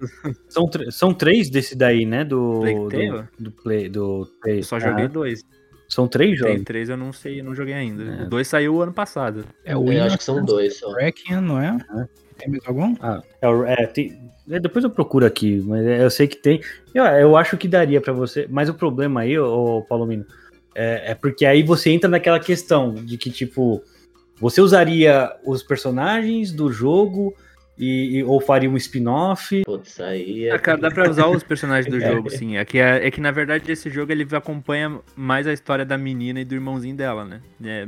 São, são três desse daí, né? Do. Do, do Play. Do Play. Eu só joguei Ah, dois. são três Tem jogos. três, eu não sei, eu não joguei ainda. É. O dois saiu o ano passado. É o Eu acho que são dois só. Requiem, não é? Tem mais algum? Ah, é, o- é, tem- é, depois eu procuro aqui, mas é, eu sei que tem. Eu, eu acho que daria pra você, mas o problema aí, ô, ô Palomino, é, é porque aí você entra naquela questão de que, tipo, você usaria os personagens do jogo e, e- ou faria um spin-off. Putz, aí é. Ah, cara, dá pra usar os personagens do jogo, sim. É que, é, é que na verdade esse jogo ele acompanha mais a história da menina e do irmãozinho dela, né? É,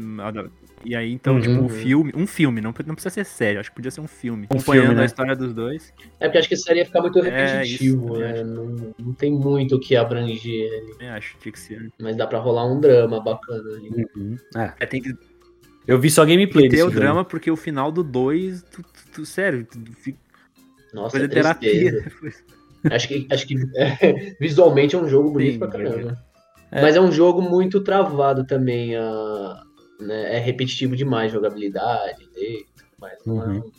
e aí, então, Uhum. tipo, o filme. Um filme, não, não precisa ser sério, acho que podia ser um filme. Um acompanhando filme, né? a história dos dois. É porque acho que isso aí ia ficar muito É, repetitivo, isso, né? Não, não tem muito o que abranger ali. Eu acho que tinha que ser. Mas dá pra rolar um drama bacana ali. Uhum. É, É, tem que eu vi só gameplay ter desse o jogo. drama, porque o final do 2, tu, tu- tu- sério, tu fica Nossa, coisa é terapia. Acho que, acho que é, visualmente é um jogo bonito Sim, pra caramba. é. Mas é um jogo muito travado também. A, né, é repetitivo demais jogabilidade dele. Mas não é Uhum. um-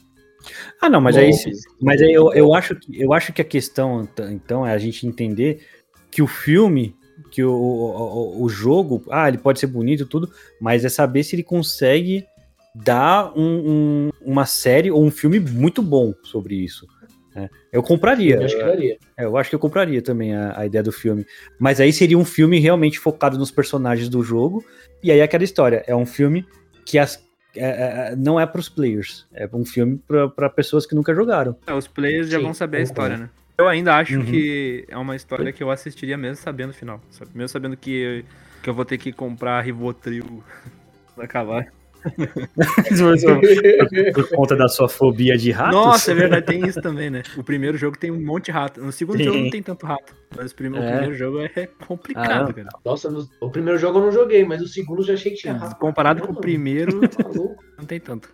Ah, não, mas aí, se- golpes. mas aí eu, eu, acho que, eu acho que a questão, então, é a gente entender que o filme, que o, o, o jogo, ah, ele pode ser bonito e tudo, mas é saber se ele consegue dar um- um- uma série ou um filme muito bom sobre isso. né? Eu compraria. Eu acho que. É, eu acho que eu compraria também a, a ideia do filme. Mas aí seria um filme realmente focado nos personagens do jogo. E aí aquela história. É um filme que as, é- é- não é para os players. É um filme para pessoas que nunca jogaram. É, os players já Sim, vão saber a história, né? Eu ainda acho Uhum. que é uma história que eu assistiria mesmo sabendo o final. Sabe? Mesmo sabendo que, que eu vou ter que comprar Rivotril pra acabar. Por conta da sua fobia de ratos. Nossa, é verdade, tem isso também, né? O primeiro jogo tem um monte de rato. No segundo Sim. jogo não tem tanto rato. Mas o primeiro, o É. primeiro jogo é complicado, Ah, cara. Nossa, no- o primeiro jogo eu não joguei, mas o segundo eu já achei que tinha rato. Comparado com o Não, primeiro, maluco. não tem tanto.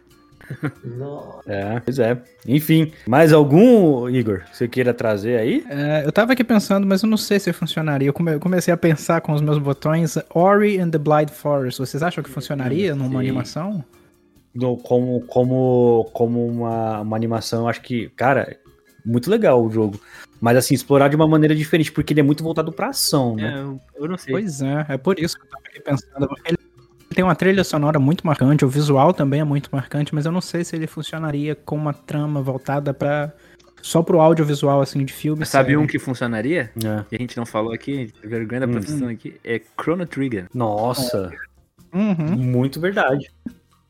Nossa. É, pois é. Enfim, mais algum, Igor, que você queira trazer aí? É, eu tava aqui pensando, mas eu não sei se funcionaria. Eu come- comecei a pensar com os meus botões Ori and the Blind Forest. Vocês acham que funcionaria numa Sim. animação? No- como como, como uma, uma animação, eu acho que, cara, muito legal o jogo. Mas assim, explorar de uma maneira diferente, porque ele é muito voltado pra ação, né? É, eu, não sei. Pois é, é por isso que eu tava aqui pensando. Ele tem uma trilha sonora muito marcante, o visual também é muito marcante, mas eu não sei se ele funcionaria com uma trama voltada pra só pro audiovisual, assim, de filme. Sabe série. um que funcionaria? É. Que a gente não falou aqui, vergonha da Hum. profissão aqui, é Chrono Trigger. Nossa, Uhum. muito verdade.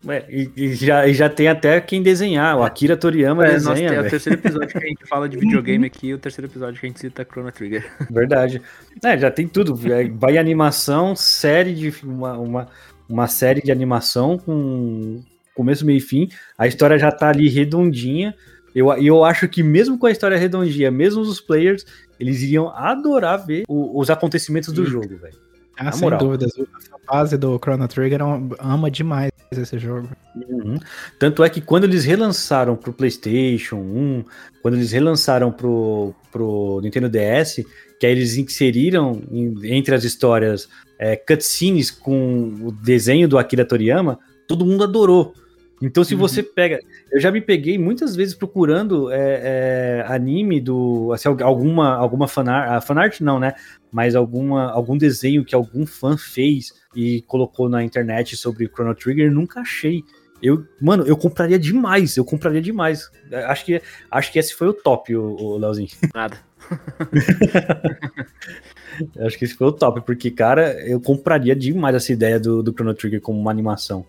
Ué, e, e já, e já tem até quem desenhar. O Akira Toriyama É, nossa, desenha, é o terceiro episódio que a gente fala de videogame aqui, o terceiro episódio que a gente cita Chrono Trigger. Verdade. É, já tem tudo. É, Vai animação, série de. Uma, uma, uma série de animação com começo, meio e fim. A história já tá ali redondinha. Eu, e eu acho que mesmo com a história redondinha, mesmo os players, eles iriam adorar ver o- os acontecimentos do jogo, velho. Ah, Na sem moral. dúvidas. A base do Chrono Trigger é ama demais esse jogo. Uhum. Tanto é que quando eles relançaram pro PlayStation 1, quando eles relançaram pro, pro Nintendo DS, que aí eles inseriram em- entre as histórias é, cutscenes com o desenho do Akira Toriyama, todo mundo adorou. Então, se você pega. Eu já me peguei muitas vezes procurando é, é, anime do. Assim, al- alguma, alguma fanart. ah, Fanart não, né? Mas alguma, algum desenho que algum fã fez e colocou na internet sobre Chrono Trigger, nunca achei. Eu, mano, eu compraria demais, eu compraria demais. É, Acho que, acho que esse foi o top, o, o Leozinho. Nada. Acho que esse foi o top, porque, cara, eu compraria demais essa ideia do, do Chrono Trigger como uma animação.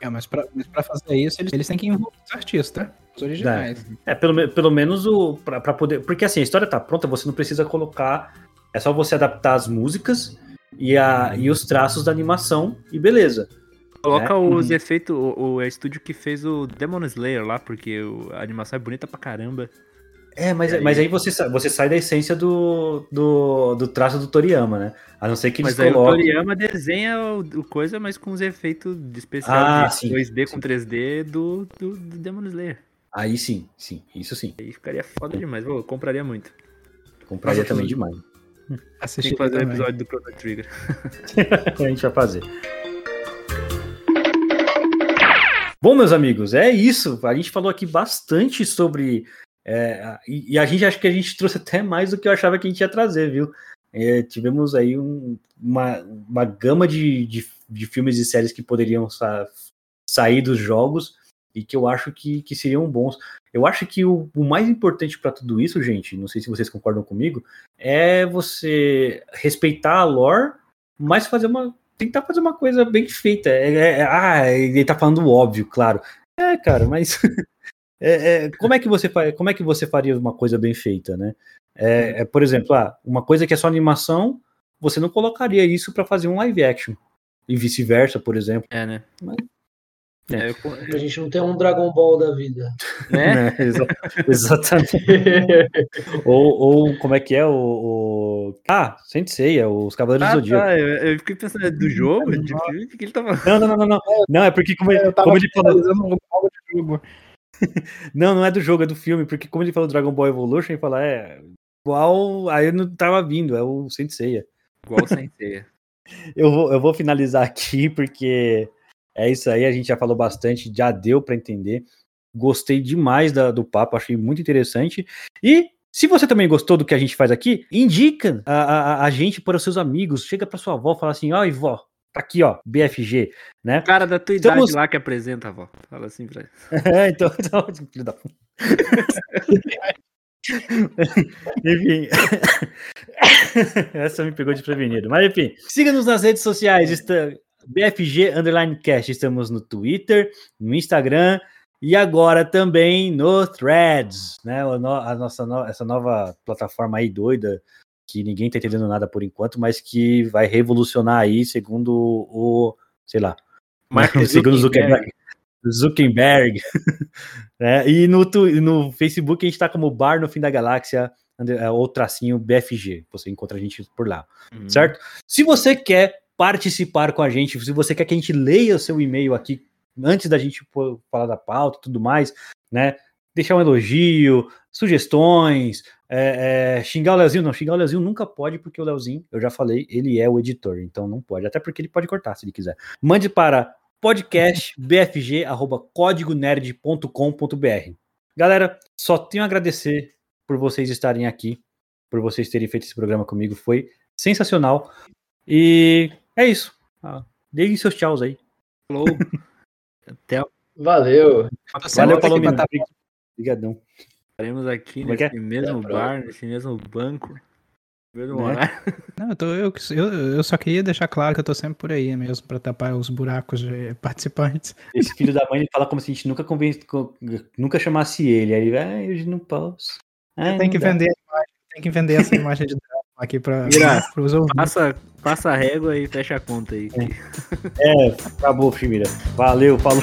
É, mas pra, mas pra fazer isso, eles, eles têm que envolver os artistas, os originais. É, pelo, me- pelo menos o. Pra, pra poder. Porque assim, a história tá pronta, você não precisa colocar. É só você adaptar as músicas e, a, e os traços da animação e beleza. Coloca É. os Uhum. efeitos, o, o estúdio que fez o Demon Slayer lá, porque o- a animação é bonita pra caramba. É, mas, aí- mas aí você, você sai da essência do, do, do traço do Toriyama, né? A não ser que eles Mas aí o. Toriyama desenha o, o coisa, mas com os efeitos de especial Ah, de sim, 2D sim. com 3D do, do, do Demon Slayer. Aí sim, sim, isso sim. Aí ficaria foda demais. Pô, eu compraria muito. Compraria também demais. Tem Assistir que fazer um também. episódio do Chrono Trigger. a gente vai fazer. Bom, meus amigos, é isso. A gente falou aqui bastante sobre. É, e, e a gente acha que a gente trouxe até mais do que eu achava que a gente ia trazer, viu? É, tivemos aí um- uma, uma gama de, de, de filmes e séries que poderiam sa- sair dos jogos e que eu acho que, que seriam bons. Eu acho que o, o mais importante para tudo isso, gente, não sei se vocês concordam comigo, é você respeitar a lore, mas fazer uma. tentar fazer uma coisa bem feita. É, é- ah, ele tá falando óbvio, claro. É, cara, mas. é- é, como, é que você como é que você faria uma coisa bem feita, né? É, é, por exemplo, ah, uma coisa que é só animação, você não colocaria isso para fazer um live action. E vice-versa, por exemplo. É, né? É. É, eu co- A gente não tem um Dragon Ball da vida. né? né? Exa- Exatamente. ou, ou como é que é o. o... Ah, Sensei, é os Cavaleiros Ah, do Zodíaco. tá, eu, eu fiquei pensando, é do jogo? De que, de que ele tá falando? Não, não, não, não, não. Não, é porque como, ele- Eu como ele falou. algo de jogo. Não, não é do jogo, é do filme, porque como ele falou Dragon Ball Evolution, ele fala, é. Igual. Aí eu não tava vindo, é o Sensei. Igual o Sensei. Eu vou, eu vou finalizar aqui, porque é isso aí, a gente já falou bastante, já deu para entender. Gostei demais da- do papo, achei muito interessante. E se você também gostou do que a gente faz aqui, indica a, a, a gente para os seus amigos. Chega para sua avó, fala assim: ó, vó, tá aqui, ó, BFG, né? O cara da tua idade Estamos- lá que apresenta, avó. Fala assim pra ele. É, então, então filho da puta. enfim. Essa me pegou desprevenido. Mas enfim, siga-nos nas redes sociais. Está... BFG Underline Cast. Estamos no Twitter, no Instagram e agora também no Threads, né? No- A nossa no- essa nova plataforma aí doida que ninguém tá entendendo nada por enquanto, mas que vai revolucionar aí, segundo o, sei lá, Mark segundo Zuckerberg. Zuckerberg. Zuckerberg. né? E no, no Facebook a gente tá como Bar no Fim da Galáxia, é, ou tracinho BFG. Você encontra a gente por lá, Uhum. certo? Se você quer participar com a gente, se você quer que a gente leia o seu e-mail aqui antes da gente falar da pauta e tudo mais, né? Deixar um elogio, sugestões, é, é, xingar o Leozinho. Não, xingar o Leozinho nunca pode, porque o Leozinho, eu já falei, ele é o editor, então não pode. Até porque ele pode cortar se ele quiser. Mande para podcastbfg.códigonerd.com.br. Galera, só tenho a agradecer por vocês estarem aqui, por vocês terem feito esse programa comigo. Foi sensacional. E é isso. Ah, deem seus tchauz aí. Falou. Até Valeu. Valeu, tá- Obrigadão. Estaremos aqui Como é é? nesse mesmo Tá bar, nesse mesmo banco. Mesmo Né? horário. Não, eu, tô- eu, eu, eu só queria deixar claro que eu tô sempre por aí mesmo, pra tapar os buracos de participantes. Esse filho da mãe ele fala como se a gente nunca convence, co- nunca chamasse ele. Aí ele vai, ah, hoje não posso. Ah, Tem que dá." vender a imagem, tem que vender essa imagem de drama aqui pra, Mira, pros ouvintes. Passa, passa a régua e fecha a conta aí. É, acabou, Chimira. Valeu, falou.